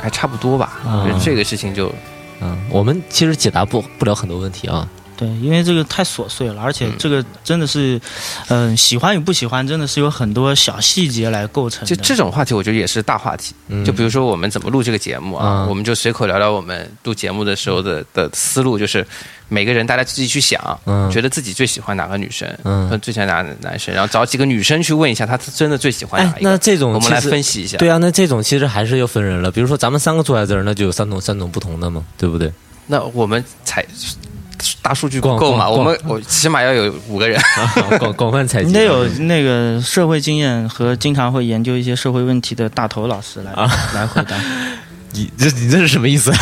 还差不多吧？啊我觉得这个事情就嗯，我们其实解答不不了很多问题啊，对，因为这个太琐碎了，而且这个真的是，嗯、喜欢与不喜欢真的是有很多小细节来构成的。就这种话题，我觉得也是大话题。嗯就比如说我们怎么录这个节目啊，嗯我们就随口聊聊我们录节目的时候的的思路，就是每个人大家自己去想，嗯觉得自己最喜欢哪个女生，嗯和最喜欢哪个男生，然后找几个女生去问一下，她真的最喜欢哪哎，一个。那这种我们来分析一下。对啊，那这种其实还是要分人了。比如说咱们三个坐在这儿，那就有三种三种不同的嘛，对不对？那我们采大数据不逛够嘛？我们我起码要有五个人。广广泛采集，你得有那个社会经验和经常会研究一些社会问题的大头老师来、啊来回答。你这你这是什么意思？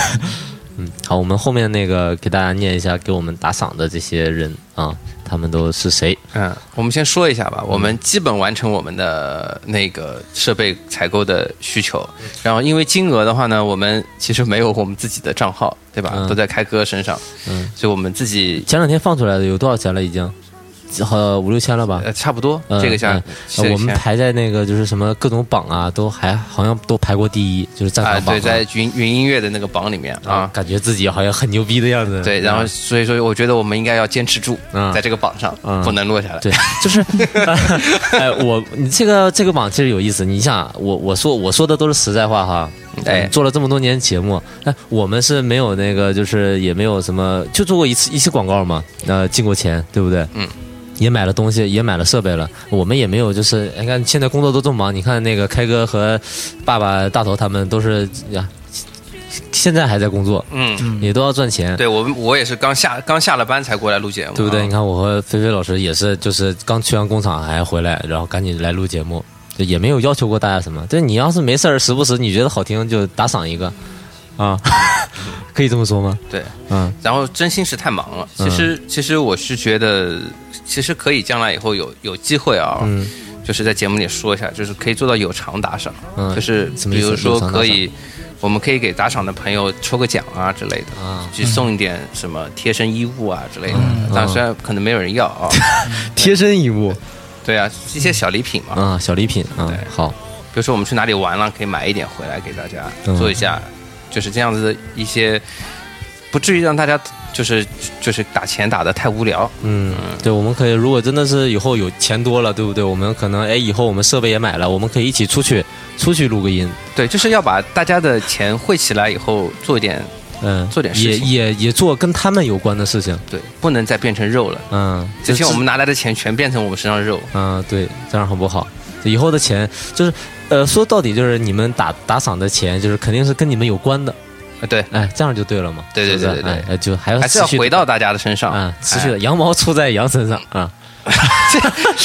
嗯，好，我们后面那个给大家念一下给我们打赏的这些人啊，他们都是谁？嗯，我们先说一下吧。我们基本完成我们的那个设备采购的需求，然后因为金额的话呢，我们其实没有我们自己的账号，对吧？嗯都在开哥身上，嗯，所以我们自己前两天放出来的有多少钱了？已经，好五六千了吧？呃差不多嗯这个价我们排在那个就是什么各种榜啊，都还好像都排过第一，就是赞啊，赏榜、对，在云云音乐的那个榜里面啊。感觉自己好像很牛逼的样子。对，然后所以说，我觉得我们应该要坚持住，嗯在这个榜上嗯不能落下来。对，就是，哎，我 你这个这个榜其实有意思。你想，我我说我说的都是实在话哈。哎嗯做了这么多年节目，哎，我们是没有那个，就是也没有什么，就做过一次一次广告嘛，呃，进过钱，对不对？嗯。也买了东西，也买了设备了，我们也没有，就是你看现在工作都这么忙，你看那个开哥和爸爸大头他们都是呀，现在还在工作，嗯，也都要赚钱，对我我也是刚下刚下了班才过来录节目，对不对？啊你看我和菲菲老师也是，就是刚去完工厂还回来，然后赶紧来录节目，就也没有要求过大家什么。就你要是没事儿，时不时你觉得好听就打赏一个，啊，可以这么说吗？对，嗯。然后真心是太忙了。其实，其实我是觉得，其实可以将来以后有有机会啊，嗯。就是在节目里说一下，就是可以做到有偿打赏，嗯。就是比如说可以，我们可以给打赏的朋友抽个奖啊之类的。啊，去送一点什么贴身衣物啊之类的，嗯。当然虽然可能没有人要啊，贴身衣物。对啊，一些小礼品嘛，啊，小礼品啊对，好，比如说我们去哪里玩了，可以买一点回来给大家嗯。做一下，就是这样子的一些，不至于让大家就是就是打钱打的太无聊。嗯，对，我们可以，如果真的是以后有钱多了，对不对？我们可能哎，以后我们设备也买了，我们可以一起出去出去录个音，对，就是要把大家的钱汇起来以后，做一点嗯，做点事情也也也做跟他们有关的事情，对，不能再变成肉了。嗯，之前我们拿来的钱全变成我们身上肉。嗯，对，这样很不好。以后的钱就是，呃，说到底就是你们打打赏的钱，就是肯定是跟你们有关的，啊，对，哎，这样就对了嘛。对对对对对哎，就还要还是要回到大家的身上。啊，持续哎的羊毛出在羊身上啊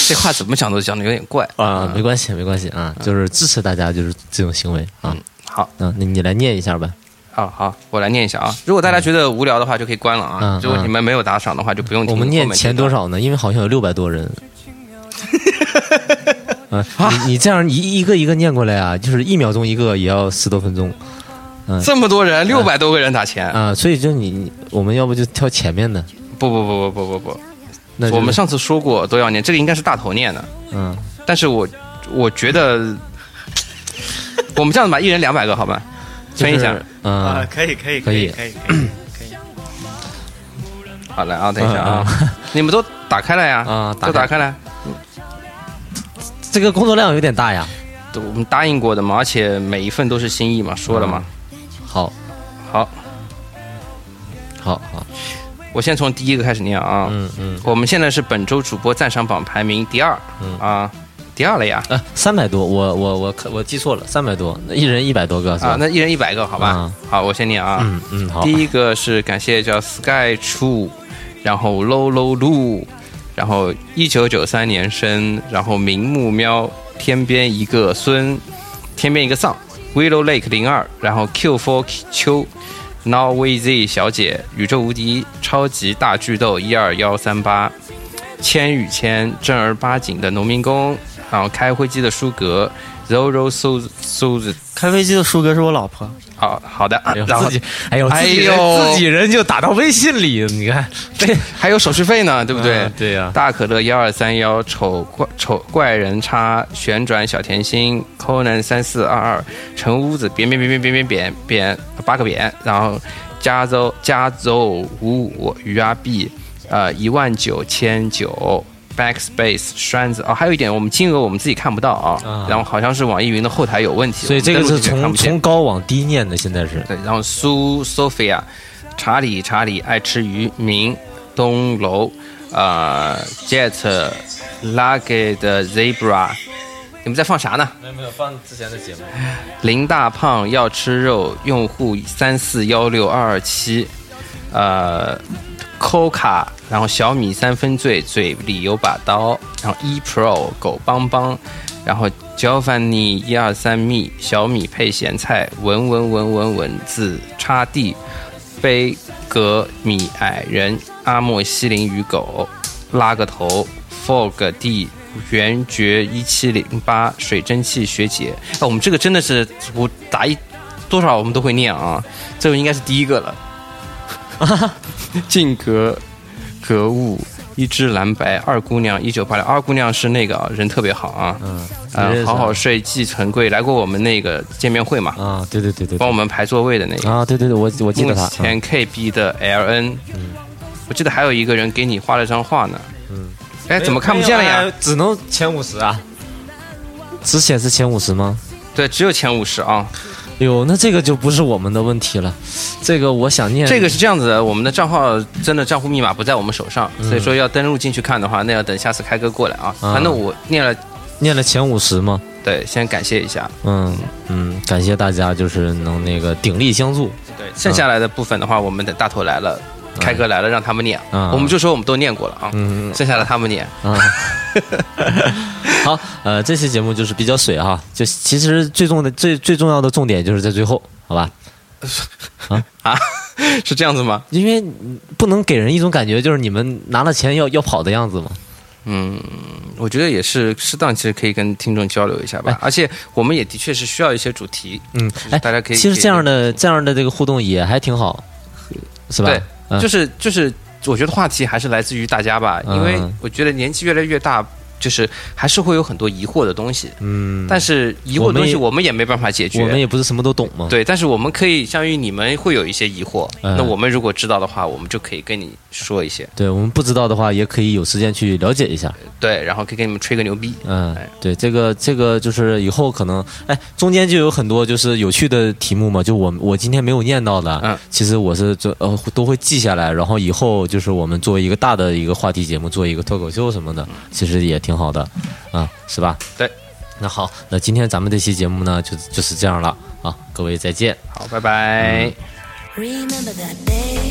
这话怎么讲都讲的有点怪啊，没关系没关系啊，就是支持大家就是这种行为啊。好，嗯，那你来念一下吧。啊，好，我来念一下啊。如果大家觉得无聊的话，就可以关了啊嗯。如果你们没有打赏的话，就不用听。我们念前多？少呢？因为好像有六百多人。啊，你你这样一一个一个念过来啊，就是一秒钟一个，也要十多分钟这么多人，六百多个人打钱。啊，所以就你你我们要不就挑前面的，不不不不不不不，那就是我们上次说过都要念，这个应该是大头念的。嗯但是我我觉得，我们这样子吧，一人两百个，好吧？分一下。啊，可以可以可以可以可以可以。好来啊，等一下啊，你们都打开了呀？啊都打开了。这个工作量有点大呀。都我们答应过的嘛，而且每一份都是心意嘛，说了嘛。好，好，好，好，我先从第一个开始念啊。嗯嗯我们现在是本周主播赞赏榜排名第二，嗯啊，第二了呀。呃，三百多，我我我我记错了，三百多，那一人一百多个是吧？啊，那一人一百个，好吧？啊好，我先念啊。嗯嗯好，第一个是感谢叫 Sky True，然后 Low Low Lu，然后一九九三年生，然后明目喵，天边一个孙，天边一个丧，Willow Lake 零二，然后 Q Four 秋，Now VZ 小姐，宇宙无敌，超级大巨豆一二幺三八，千与千，正儿八经的农民工，然后开灰机的舒格，Zoro Su Su，开飞机的舒哥是我老婆，好好的，哎然后自己，哎呦，哎自己自己人就打到微信里，你看，对 还有手续费呢，对不对？嗯对呀大可乐幺二三幺丑怪丑怪人叉旋转小甜心 Conan 三四二二陈屋子扁扁扁扁扁扁扁扁八个扁，然后加州加州五五鱼阿币呃一万九千九。Backspace 栓子哦，还有一点，我们金额我们自己看不到啊，啊。然后好像是网易云的后台有问题，所以这个是从从高往低念的，现在是。对，然后苏 Sophia，查理查理爱吃鱼，明东楼，呃，Jet Lugged Zebra，你们在放啥呢？没有没有放之前的节目，林大胖要吃肉，用户三四幺六二二七，呃，Coca，然后小米三分醉，嘴里有把刀，然后一 Pro 狗帮帮，然后 Giovanni 一二三蜜，小米配咸菜，文文文文文字插地，杯格米矮人，阿莫西林与狗，拉个头，Fog D。圆觉一七零八水蒸气学姐，哎，我们这个真的是我打一多少我们都会念啊，这个应该是第一个了。静格格物一只蓝白二姑娘一九八六，二姑娘是那个啊人特别好啊，嗯，呃你认识好好睡季承贵来过我们那个见面会嘛，啊，对对对对，帮我们排座位的那个。啊，对对对，我我记得他，前 KB 的 LN，嗯我记得还有一个人给你画了张画呢，嗯，哎，怎么看不见了呀？？只能前五十啊，只显示前五十吗？对，只有前五十啊。哟，那这个就不是我们的问题了，这个我想念这个是这样子的，我们的账号真的账户密码不在我们手上，嗯所以说要登录进去看的话，那要等下次开哥过来啊。啊反正我念了，念了前五十吗？对，先感谢一下。嗯嗯，感谢大家，就是能那个鼎力相助。对，剩下来的部分的话，我们等大头来了，开哥来了，让他们念，啊我们就说我们都念过了啊。嗯剩下的他们念。啊，好，呃，这期节目就是比较水哈，就其实最重的最最重要的重点就是在最后，好吧？啊啊 是这样子吗？因为嗯不能给人一种感觉就是你们拿了钱要要跑的样子嘛。嗯，我觉得也是适当，其实可以跟听众交流一下吧。而且我们也的确是需要一些主题，嗯，大家可以其实这样的这样的这个互动也还挺好，是吧？就是就是，我觉得话题还是来自于大家吧，嗯因为我觉得年纪越来越大，就是还是会有很多疑惑的东西，嗯，但是疑惑的东西我们也没办法解决。我们也不是什么都懂嘛。对，但是我们可以，相当于你们会有一些疑惑，嗯那我们如果知道的话，我们就可以跟你说一些，对，我们不知道的话，也可以有时间去了解一下。对，然后可以给你们吹个牛逼。嗯哎，对，这个这个就是以后可能，哎，中间就有很多就是有趣的题目嘛，就我我今天没有念到的，嗯，其实我是这呃都会记下来，然后以后就是我们做一个大的一个话题节目，做一个脱口秀什么的，其实也挺好的，啊，是吧？对。那好，那今天咱们这期节目呢，就就是这样了啊，各位再见。好，拜拜。Remember that day